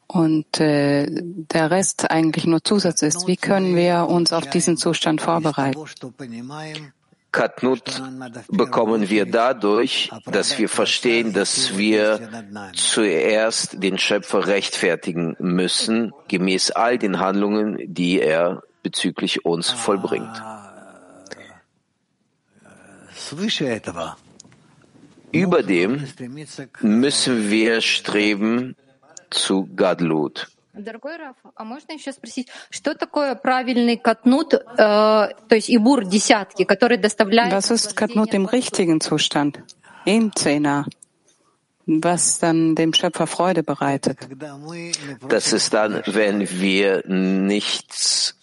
Und äh, der Rest eigentlich nur Zusatz ist, wie können wir uns auf diesen Zustand vorbereiten? Katnut bekommen wir dadurch, dass wir verstehen, dass wir zuerst den Schöpfer rechtfertigen müssen, gemäß all den Handlungen, die er bezüglich uns vollbringt. Überdem müssen wir streben zu Gadlut. Дорогой Раф, а можно еще спросить, что такое правильный катнут, э, то есть ибур десятки, который доставляет... Was ist Katnut im richtigen Zustand? Im Zehner. Was dann dem Schöpfer Freude bereitet. Das ist dann, wenn wir nichts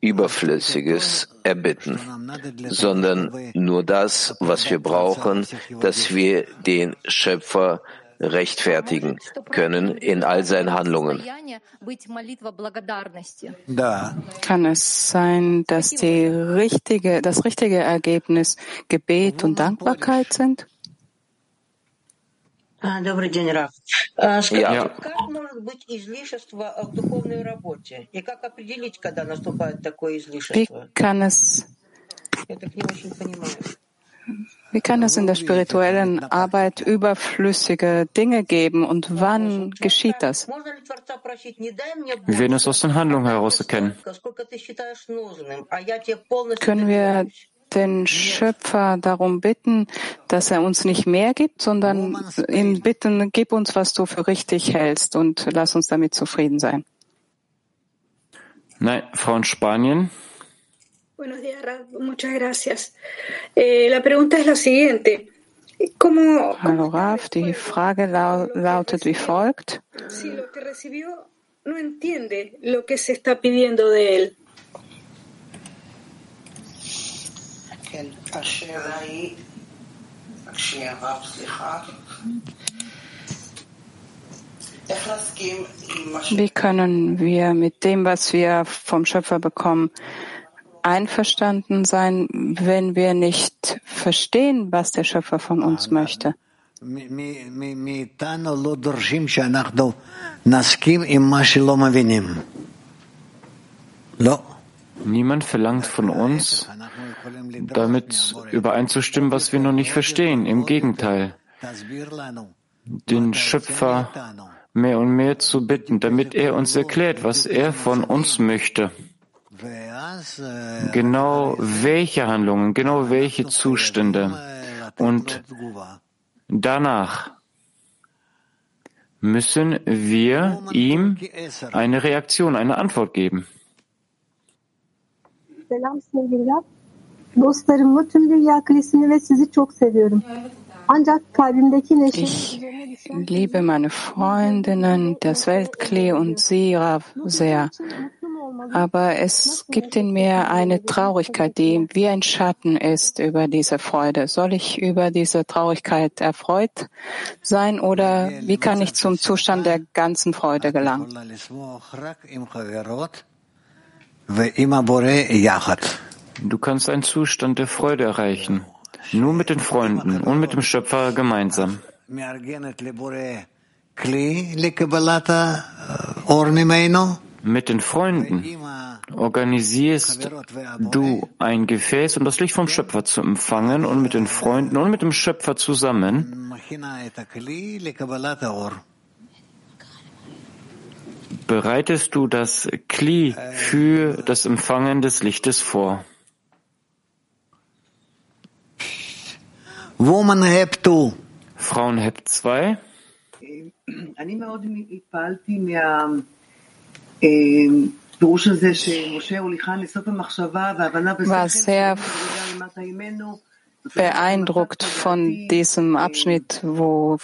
Überflüssiges erbitten, sondern nur das, was wir brauchen, dass wir den Schöpfer rechtfertigen können in all seinen Handlungen. Kann es sein, dass die richtige, das richtige Ergebnis Gebet und Dankbarkeit sind? Добрый день, Раф. Скажите, как может быть излишество в духовной работе? И как определить, когда наступает такое излишество? Wie kann es, Я так не очень понимаю. Wie kann es in der spirituellen Arbeit überflüssige Dinge geben und wann geschieht das? Wir werden es aus den Handlungen heraus erkennen. Können wir den Schöpfer darum bitten, dass er uns nicht mehr gibt, sondern ihn bitten, gib uns, was du für richtig hältst und lass uns damit zufrieden sein. Nein, Frau in Spanien. Buenos días, Rad. Muchas gracias. Eh, la pregunta es la siguiente. ¿Cómo, Hallo Raf, die Frage lautet wie folgt. Si lo que recibió no entiende lo que se está pidiendo de él. Wie können wir mit dem, was wir vom Schöpfer bekommen, einverstanden sein, wenn wir nicht verstehen, was der Schöpfer von uns möchte. Niemand verlangt von uns, damit übereinzustimmen, was wir noch nicht verstehen. Im Gegenteil, den Schöpfer mehr und mehr zu bitten, damit er uns erklärt, was er von uns möchte. Genau welche Handlungen, genau welche Zustände. Und danach müssen wir ihm eine Reaktion, eine Antwort geben. Selam sevgili Rab. Dostlarımla tüm dünya kilisini ve sizi çok seviyorum. Neşe Ich liebe meine Freundinnen, das Weltklee und Sie, sehr. Aber es gibt in mir eine Traurigkeit, die wie ein Schatten ist über diese Freude. Soll ich über diese Traurigkeit erfreut sein oder wie kann ich zum Zustand der ganzen Freude gelangen? Du kannst einen Zustand der Freude erreichen. Nur mit den Freunden und mit dem Schöpfer gemeinsam. Mit den Freunden organisierst du ein Gefäß, um das Licht vom Schöpfer zu empfangen und mit den Freunden und mit dem Schöpfer zusammen bereitest du das Kli für das Empfangen des Lichtes vor. Woman Rap 2. Frauen Rap 2. War sehr beeindruckt von diesem Abschnitt, wo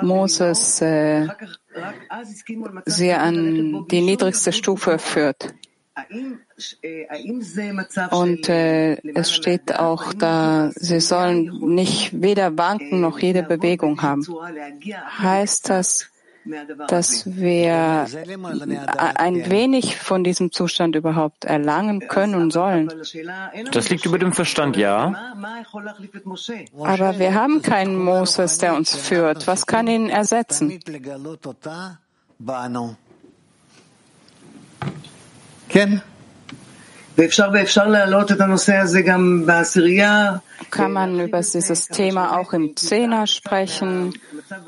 Moses äh, sie an die niedrigste Stufe führt. Und äh, es steht auch da, sie sollen nicht weder wanken noch jede Bewegung haben. Heißt das, dass wir äh, ein wenig von diesem Zustand überhaupt erlangen können und sollen? Das liegt über dem Verstand, ja. Aber wir haben keinen Moses, der uns führt. Was kann ihn ersetzen? Kann man über dieses Thema auch im Zehner sprechen,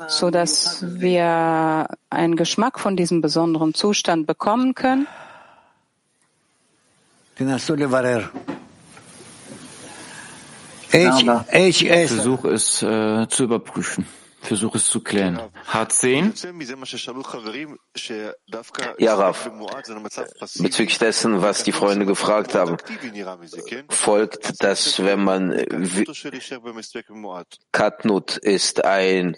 so dass wir einen Geschmack von diesem besonderen Zustand bekommen können? Ich versuche es äh, zu überprüfen. Versuche es zu klären. H10? Ja, Raf. Bezüglich dessen, was die Freunde gefragt haben, folgt, dass wenn man Katnut ist ein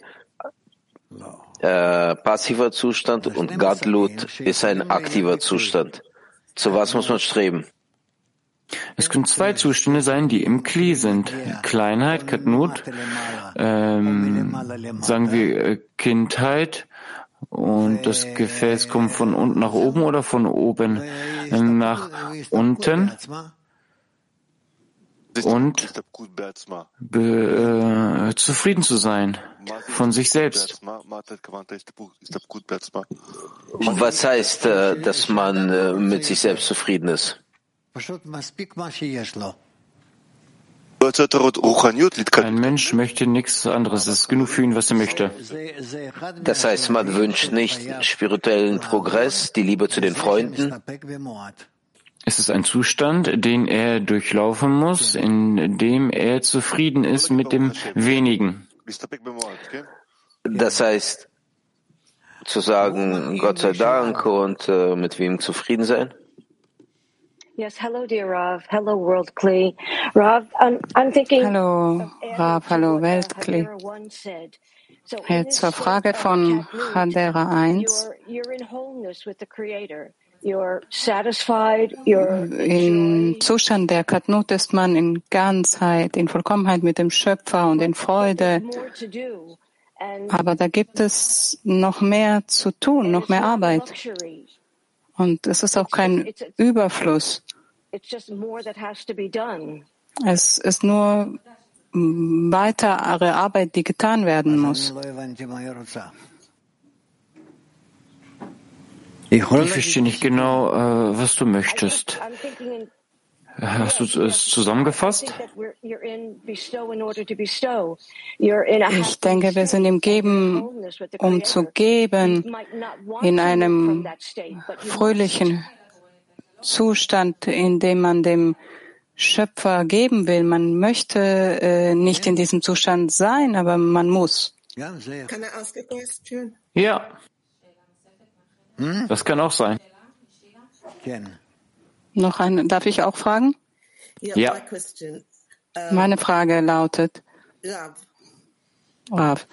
äh, passiver Zustand und Gadlut ist ein aktiver Zustand. Zu was muss man streben? Es können zwei Zustände sein, die im Kli sind. Kleinheit, Katnut, ähm, sagen wir äh, Kindheit und das Gefäß kommt von unten nach oben oder von oben nach unten und be, äh, zufrieden zu sein von sich selbst. Was heißt, äh, dass man äh, mit sich selbst zufrieden ist? Ein Mensch möchte nichts anderes. Es ist genug für ihn, was er möchte. Das heißt, man wünscht nicht spirituellen Progress, die Liebe zu den Freunden. Es ist ein Zustand, den er durchlaufen muss, in dem er zufrieden ist mit dem Wenigen. Das heißt, zu sagen, Gott sei Dank und äh, mit wem zufrieden sein? Yes, hello, dear Rav. Hello, World Kli. Rav, I'm, I'm thinking. Hallo, Rav, hallo, Weltkli. Zur Frage von Hadera 1. Im Zustand der Katnut ist man in Ganzheit, in Vollkommenheit mit dem Schöpfer und in Freude. Aber da gibt es noch mehr zu tun, noch mehr Arbeit. Und es ist auch kein Überfluss. Es ist nur weitere Arbeit, die getan werden muss. Ich verstehe nicht genau, äh, was du möchtest. Hast du es zusammengefasst? Ich denke, wir sind im Geben, um zu geben, in einem fröhlichen Zustand, in dem man dem Schöpfer geben will. Man möchte äh, nicht in diesem Zustand sein, aber man muss. Ja. Das kann auch sein. Noch eine, darf ich auch fragen? Ja. Meine Frage lautet, Rav,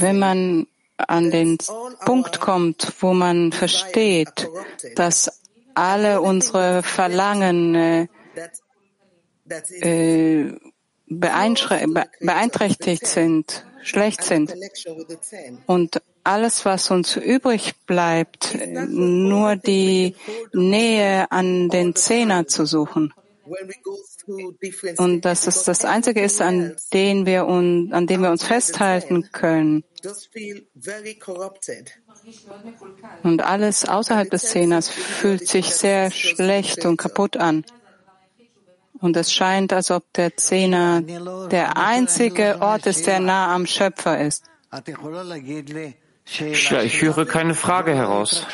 wenn man an den Punkt kommt, wo man versteht, dass alle unsere Verlangen äh, äh beeinträchtigt sind, schlecht sind und alles, was uns übrig bleibt, nur die Nähe an den Zehner zu suchen. Und dass es das Einzige ist, an dem wir, un, an dem wir uns festhalten können. Und alles außerhalb des Zehners fühlt sich sehr schlecht und kaputt an. Und es scheint, als ob der Zehner der einzige Ort ist, der nah am Schöpfer ist. Ich höre keine Frage heraus.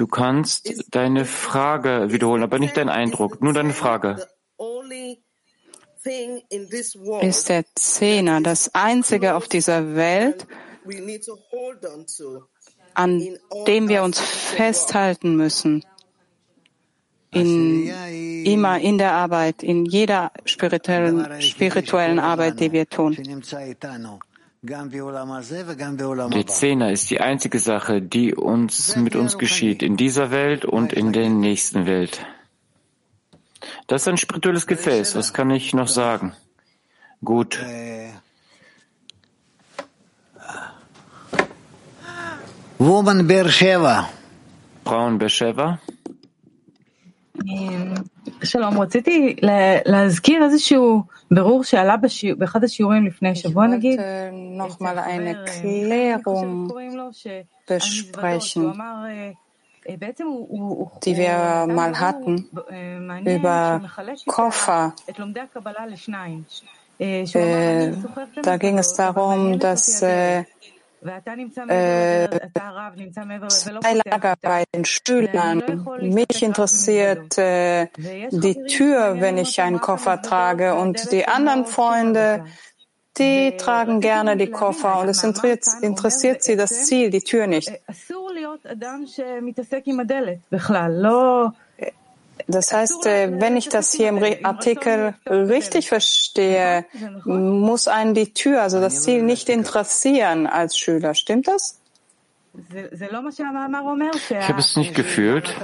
Du kannst deine Frage wiederholen, aber nicht deinen Eindruck, nur deine Frage. Ist der Zehner das einzige auf dieser Welt, an dem wir uns festhalten müssen? In, immer in der Arbeit, in jeder spirituellen, spirituellen Arbeit, die wir tun. Der Zehner ist die einzige Sache, die uns mit uns geschieht, in dieser Welt und in der nächsten Welt. Das ist ein spirituelles Gefäß, was kann ich noch sagen? Gut. Woman Beersheva. Braun Beersheva. שלום, רציתי להזכיר איזשהו בירור שעלה באחד השיעורים לפני שבוע נגיד. nochmal eine Klärung besprechen, die wir mal hatten über Koffer. Äh, da ging es darum, dass äh, äh, Lager bei den Schülern. Mich interessiert äh, die Tür, wenn ich einen Koffer trage und die anderen Freunde, die tragen gerne die Koffer und es interessiert, interessiert sie das Ziel, die Tür nicht. Das heißt, äh, wenn ich das hier im Artikel richtig verstehe, muss einen die Tür, also das Ziel, nicht interessieren als Schüler. Stimmt das? Ich habe es nicht gefühlt.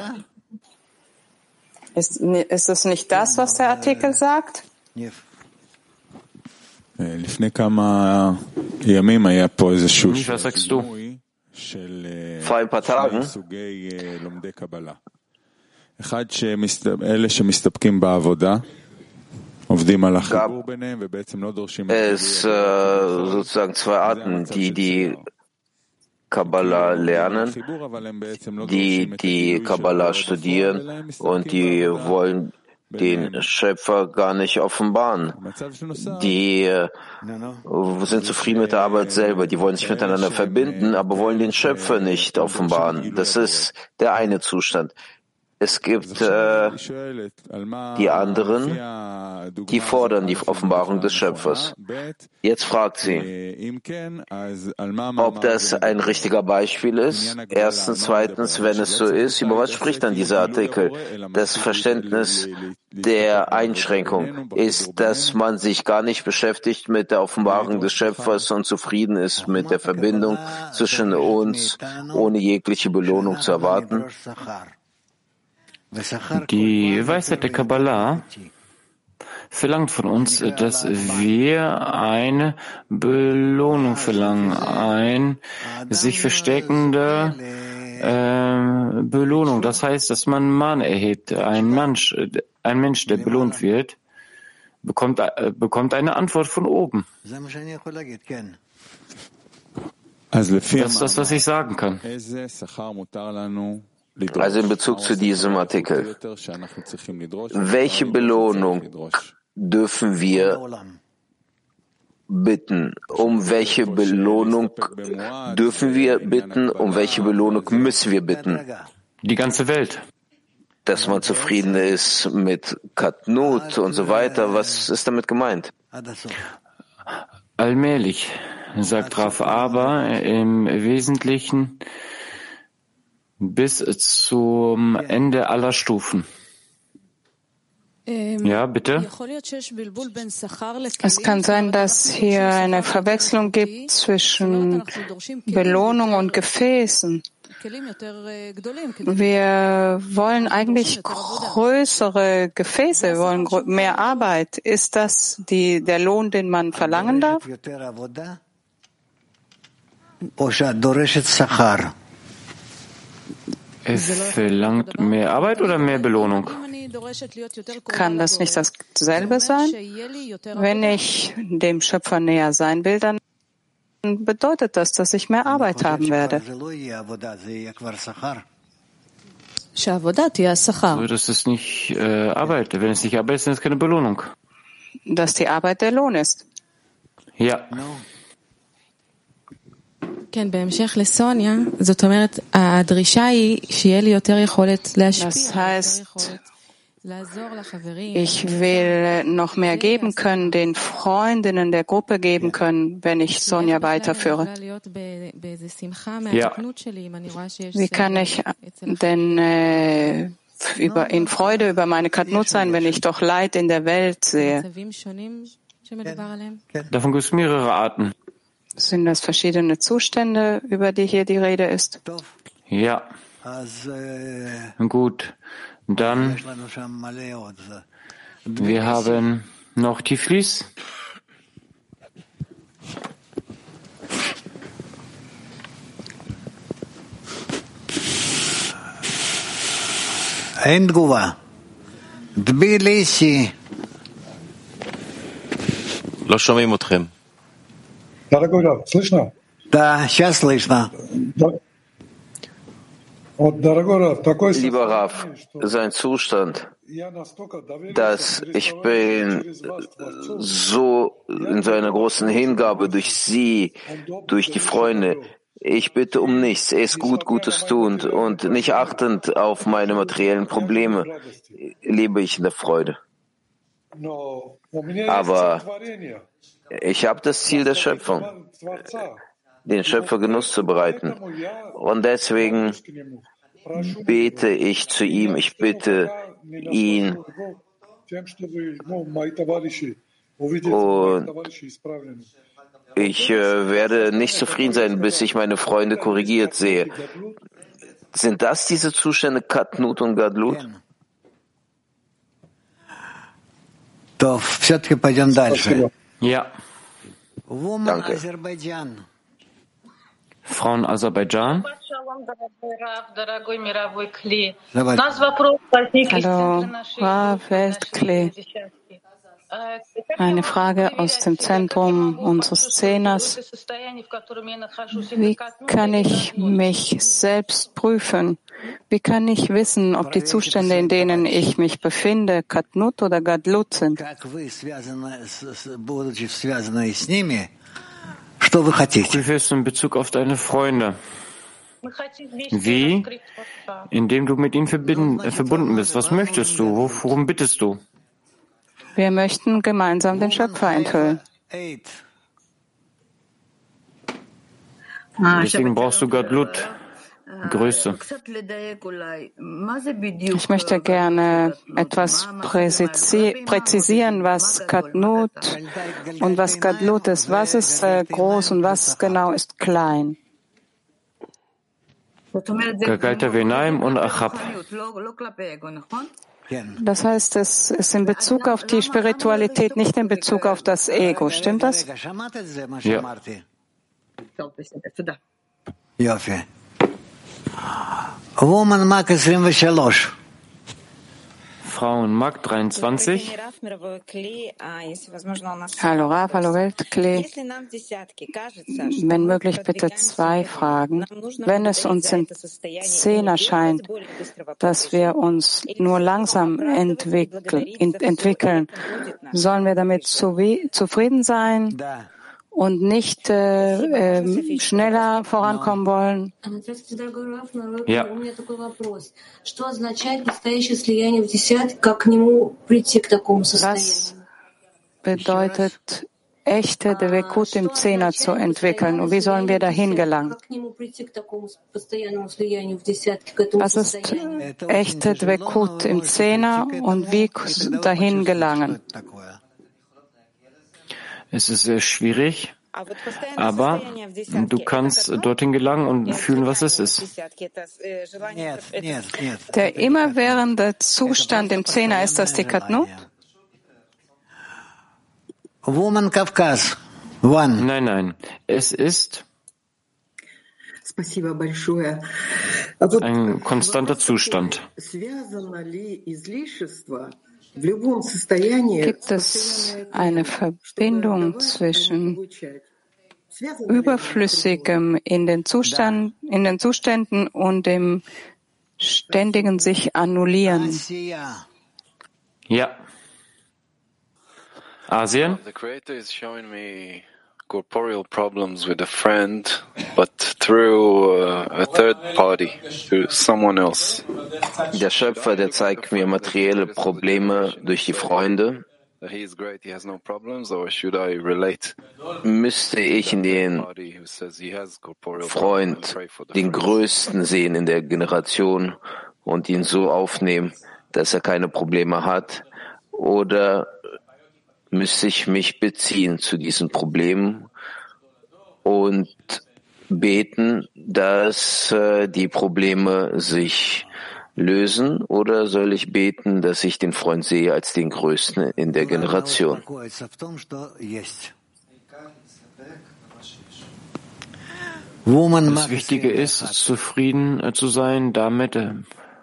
Ist, ist es nicht das, was der Artikel sagt? Was sagst du? Vor ein paar Tagen gab es äh, sozusagen zwei Arten, die die Kabbalah lernen, die die Kabbalah studieren und die wollen den Schöpfer gar nicht offenbaren. Die sind zufrieden mit der Arbeit selber, die wollen sich miteinander verbinden, aber wollen den Schöpfer nicht offenbaren. Das ist der eine Zustand. Es gibt äh, die anderen, die fordern die Offenbarung des Schöpfers. Jetzt fragt sie, ob das ein richtiger Beispiel ist. Erstens, zweitens, wenn es so ist, über was spricht dann dieser Artikel? Das Verständnis der Einschränkung ist, dass man sich gar nicht beschäftigt mit der Offenbarung des Schöpfers und zufrieden ist mit der Verbindung zwischen uns, ohne jegliche Belohnung zu erwarten. Die Weisheit der Kabbalah verlangt von uns, dass wir eine Belohnung verlangen, ein sich versteckende äh, Belohnung. Das heißt, dass man Mann erhebt. Ein Mensch, ein Mensch, der belohnt wird, bekommt, äh, bekommt eine Antwort von oben. Das ist das, was ich sagen kann. Also in Bezug zu diesem Artikel, welche Belohnung dürfen wir bitten? Um welche Belohnung dürfen wir bitten? Um welche Belohnung müssen wir bitten? Die ganze Welt. Dass man zufrieden ist mit Katnut und so weiter. Was ist damit gemeint? Allmählich, sagt Raf Aber im Wesentlichen bis zum Ende aller Stufen. Ja, bitte. Es kann sein, dass hier eine Verwechslung gibt zwischen Belohnung und Gefäßen. Wir wollen eigentlich größere Gefäße, wir wollen mehr Arbeit. Ist das die, der Lohn, den man verlangen darf? Es verlangt mehr Arbeit oder mehr Belohnung? Kann das nicht dasselbe sein? Wenn ich dem Schöpfer näher sein will, dann bedeutet das, dass ich mehr Arbeit haben werde. So, das ist nicht äh, Arbeit. Wenn es nicht Arbeit ist, dann ist es keine Belohnung. Dass die Arbeit der Lohn ist. Ja. Das heißt, ich will noch mehr geben können, den Freundinnen der Gruppe geben können, wenn ich Sonja weiterführe. Ja. Wie kann ich denn äh, über, in Freude über meine Katnut sein, wenn ich doch Leid in der Welt sehe? Davon gibt es mehrere Arten. Sind das verschiedene Zustände, über die hier die Rede ist? Ja. Gut. Dann, wir haben noch Tiflis. אין תגובה. תביליסי. לא שומעים אתכם. Дорогой Рав, слышно? Да, сейчас слышно. Да. Вот, дорогой Рав, такой Lieber Raf, sein Zustand, dass ich bin so in so einer großen Hingabe durch sie, durch die Freunde. Ich bitte um nichts, er ist gut, Gutes tuend und nicht achtend auf meine materiellen Probleme lebe ich in der Freude. Aber ich habe das Ziel der Schöpfung, den Schöpfer Genuss zu bereiten. Und deswegen bete ich zu ihm, ich bitte ihn. Und ich äh, werde nicht zufrieden sein, bis ich meine Freunde korrigiert sehe. Sind das diese Zustände Katnut und Gadlut? Ja. Danke. Frauen Aserbaidschan. Hallo, Rav Weltklee. Eine Frage aus dem Zentrum unseres Zehners. Wie kann ich mich selbst prüfen? Wie kann ich wissen, ob die Zustände, in denen ich mich befinde, Katnut oder Gadlut sind? Prüfe es in Bezug auf deine Freunde. Wie? Indem du mit ihnen verbunden bist. Was möchtest du? Worum bittest du? Wir möchten gemeinsam den Schöpfer enthüllen. Deswegen brauchst du Gadlut, Größe. Ich möchte gerne etwas präzisieren, was Gadlut und was Gadlut ist. Was ist äh, groß und was genau ist klein? Gagalta Venaim und Achab. Das heißt, es ist in Bezug auf die Spiritualität, nicht in Bezug auf das Ego. Stimmt das? Ja. Woman Mark 23. Frauen Markt 23. Hallo Rav, hallo Weltklee. Wenn möglich bitte zwei Fragen. Wenn es uns in Zehn erscheint, dass wir uns nur langsam entwickeln, sollen wir damit zufrieden sein? Und nicht äh, äh, schneller vorankommen wollen. Ja. Was bedeutet echte Devekut im Zehner zu entwickeln und wie sollen wir dahin gelangen? Was ist echte Devekut im Zehner und wie dahin gelangen? Es ist sehr schwierig, aber du kannst dorthin gelangen und fühlen, was es ist. Der immerwährende Zustand im Zehner ist das die Katnut? Woman Kafkas. One. Nein, nein. Es ist ein konstanter Zustand. Gibt es eine Verbindung zwischen Überflüssigem in den, Zustand, in den Zuständen und dem ständigen sich annullieren? Ja. Asien? Corporeal problems with a friend, but through uh, a third party, through someone else. Der Schöpfer, der zeigt mir materielle Probleme durch die Freunde. He is great, he has no problems, or should I relate? Müsste ich in den Freund, den Größten sehen in der Generation und ihn so aufnehmen, dass er keine Probleme hat? Oder müsste ich mich beziehen zu diesen Problemen und beten, dass äh, die Probleme sich lösen oder soll ich beten, dass ich den Freund sehe als den Größten in der Generation? Das Wichtige ist, zufrieden äh, zu sein damit, äh,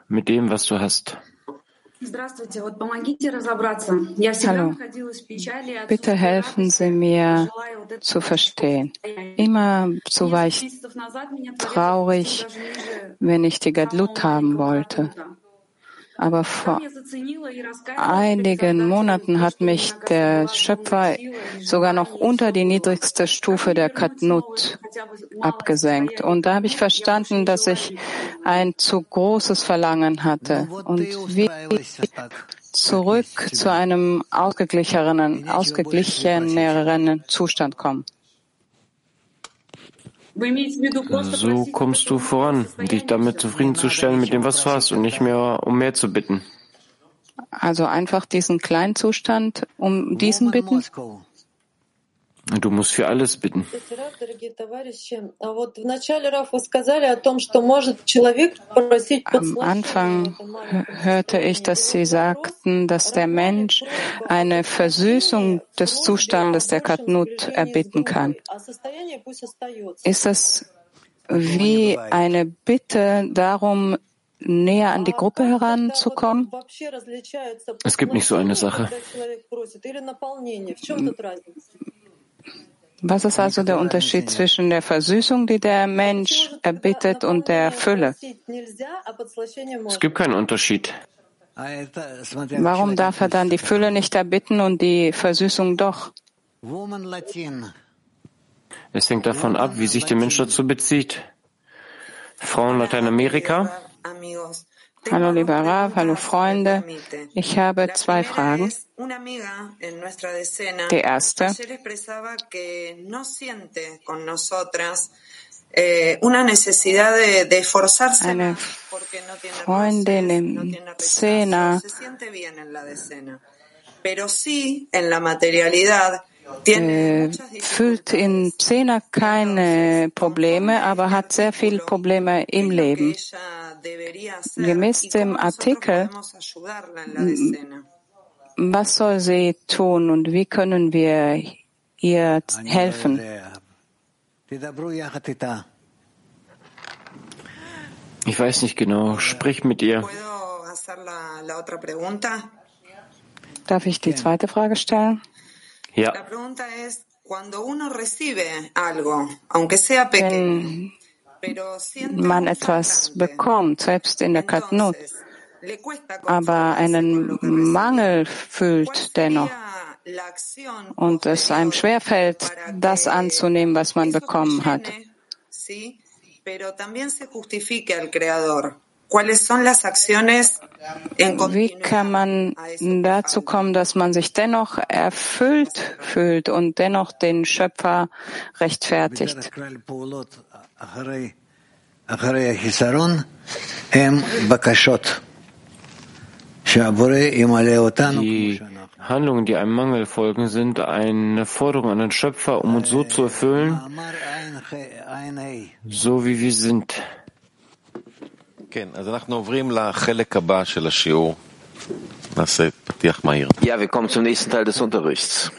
mit dem, was du hast. Hallo. Bitte helfen Sie mir zu verstehen. Immer so war ich traurig, wenn ich die Gadlut haben wollte. Aber vor einigen Monaten hat mich der Schöpfer sogar noch unter die niedrigste Stufe der Katnut abgesenkt. Und da habe ich verstanden, dass ich ein zu großes Verlangen hatte und wie zurück zu einem ausgeglicheneren, ausgeglicheneren Zustand kommen. So kommst du voran, dich damit zufriedenzustellen mit dem, was du hast und nicht mehr um mehr zu bitten. Also einfach diesen kleinen Zustand um diesen bitten? Du musst für alles bitten. Am Anfang hörte ich, dass Sie sagten, dass der Mensch eine Versüßung des Zustandes der Katnut erbitten kann. Ist das wie eine Bitte darum, näher an die Gruppe heranzukommen? Es gibt nicht so eine Sache. Was ist also der Unterschied zwischen der Versüßung, die der Mensch erbittet, und der Fülle? Es gibt keinen Unterschied. Warum darf er dann die Fülle nicht erbitten und die Versüßung doch? Es hängt davon ab, wie sich der Mensch dazu bezieht. Frauen Lateinamerika? Hallo lieber Rav, hallo Freunde. Ich habe zwei Fragen. Die erste. Eine Freundin im Zehner äh, fühlt in Zehner keine Probleme, aber hat sehr viele Probleme im Leben. Gemäß dem Artikel, was soll sie tun und wie können wir ihr helfen? Ich weiß nicht genau. Sprich mit ihr. Darf ich die zweite Frage stellen? Ja. Wenn man etwas bekommt, selbst in der Katnut, aber einen Mangel fühlt dennoch. und es einem schwerfällt, das anzunehmen, was man bekommen hat. Wie kann man dazu kommen, dass man sich dennoch erfüllt fühlt und dennoch den Schöpfer rechtfertigt? Die Handlungen, die einem Mangel folgen, sind eine Forderung an den Schöpfer, um uns so zu erfüllen, so wie wir sind. Ja, wir kommen zum nächsten Teil des Unterrichts.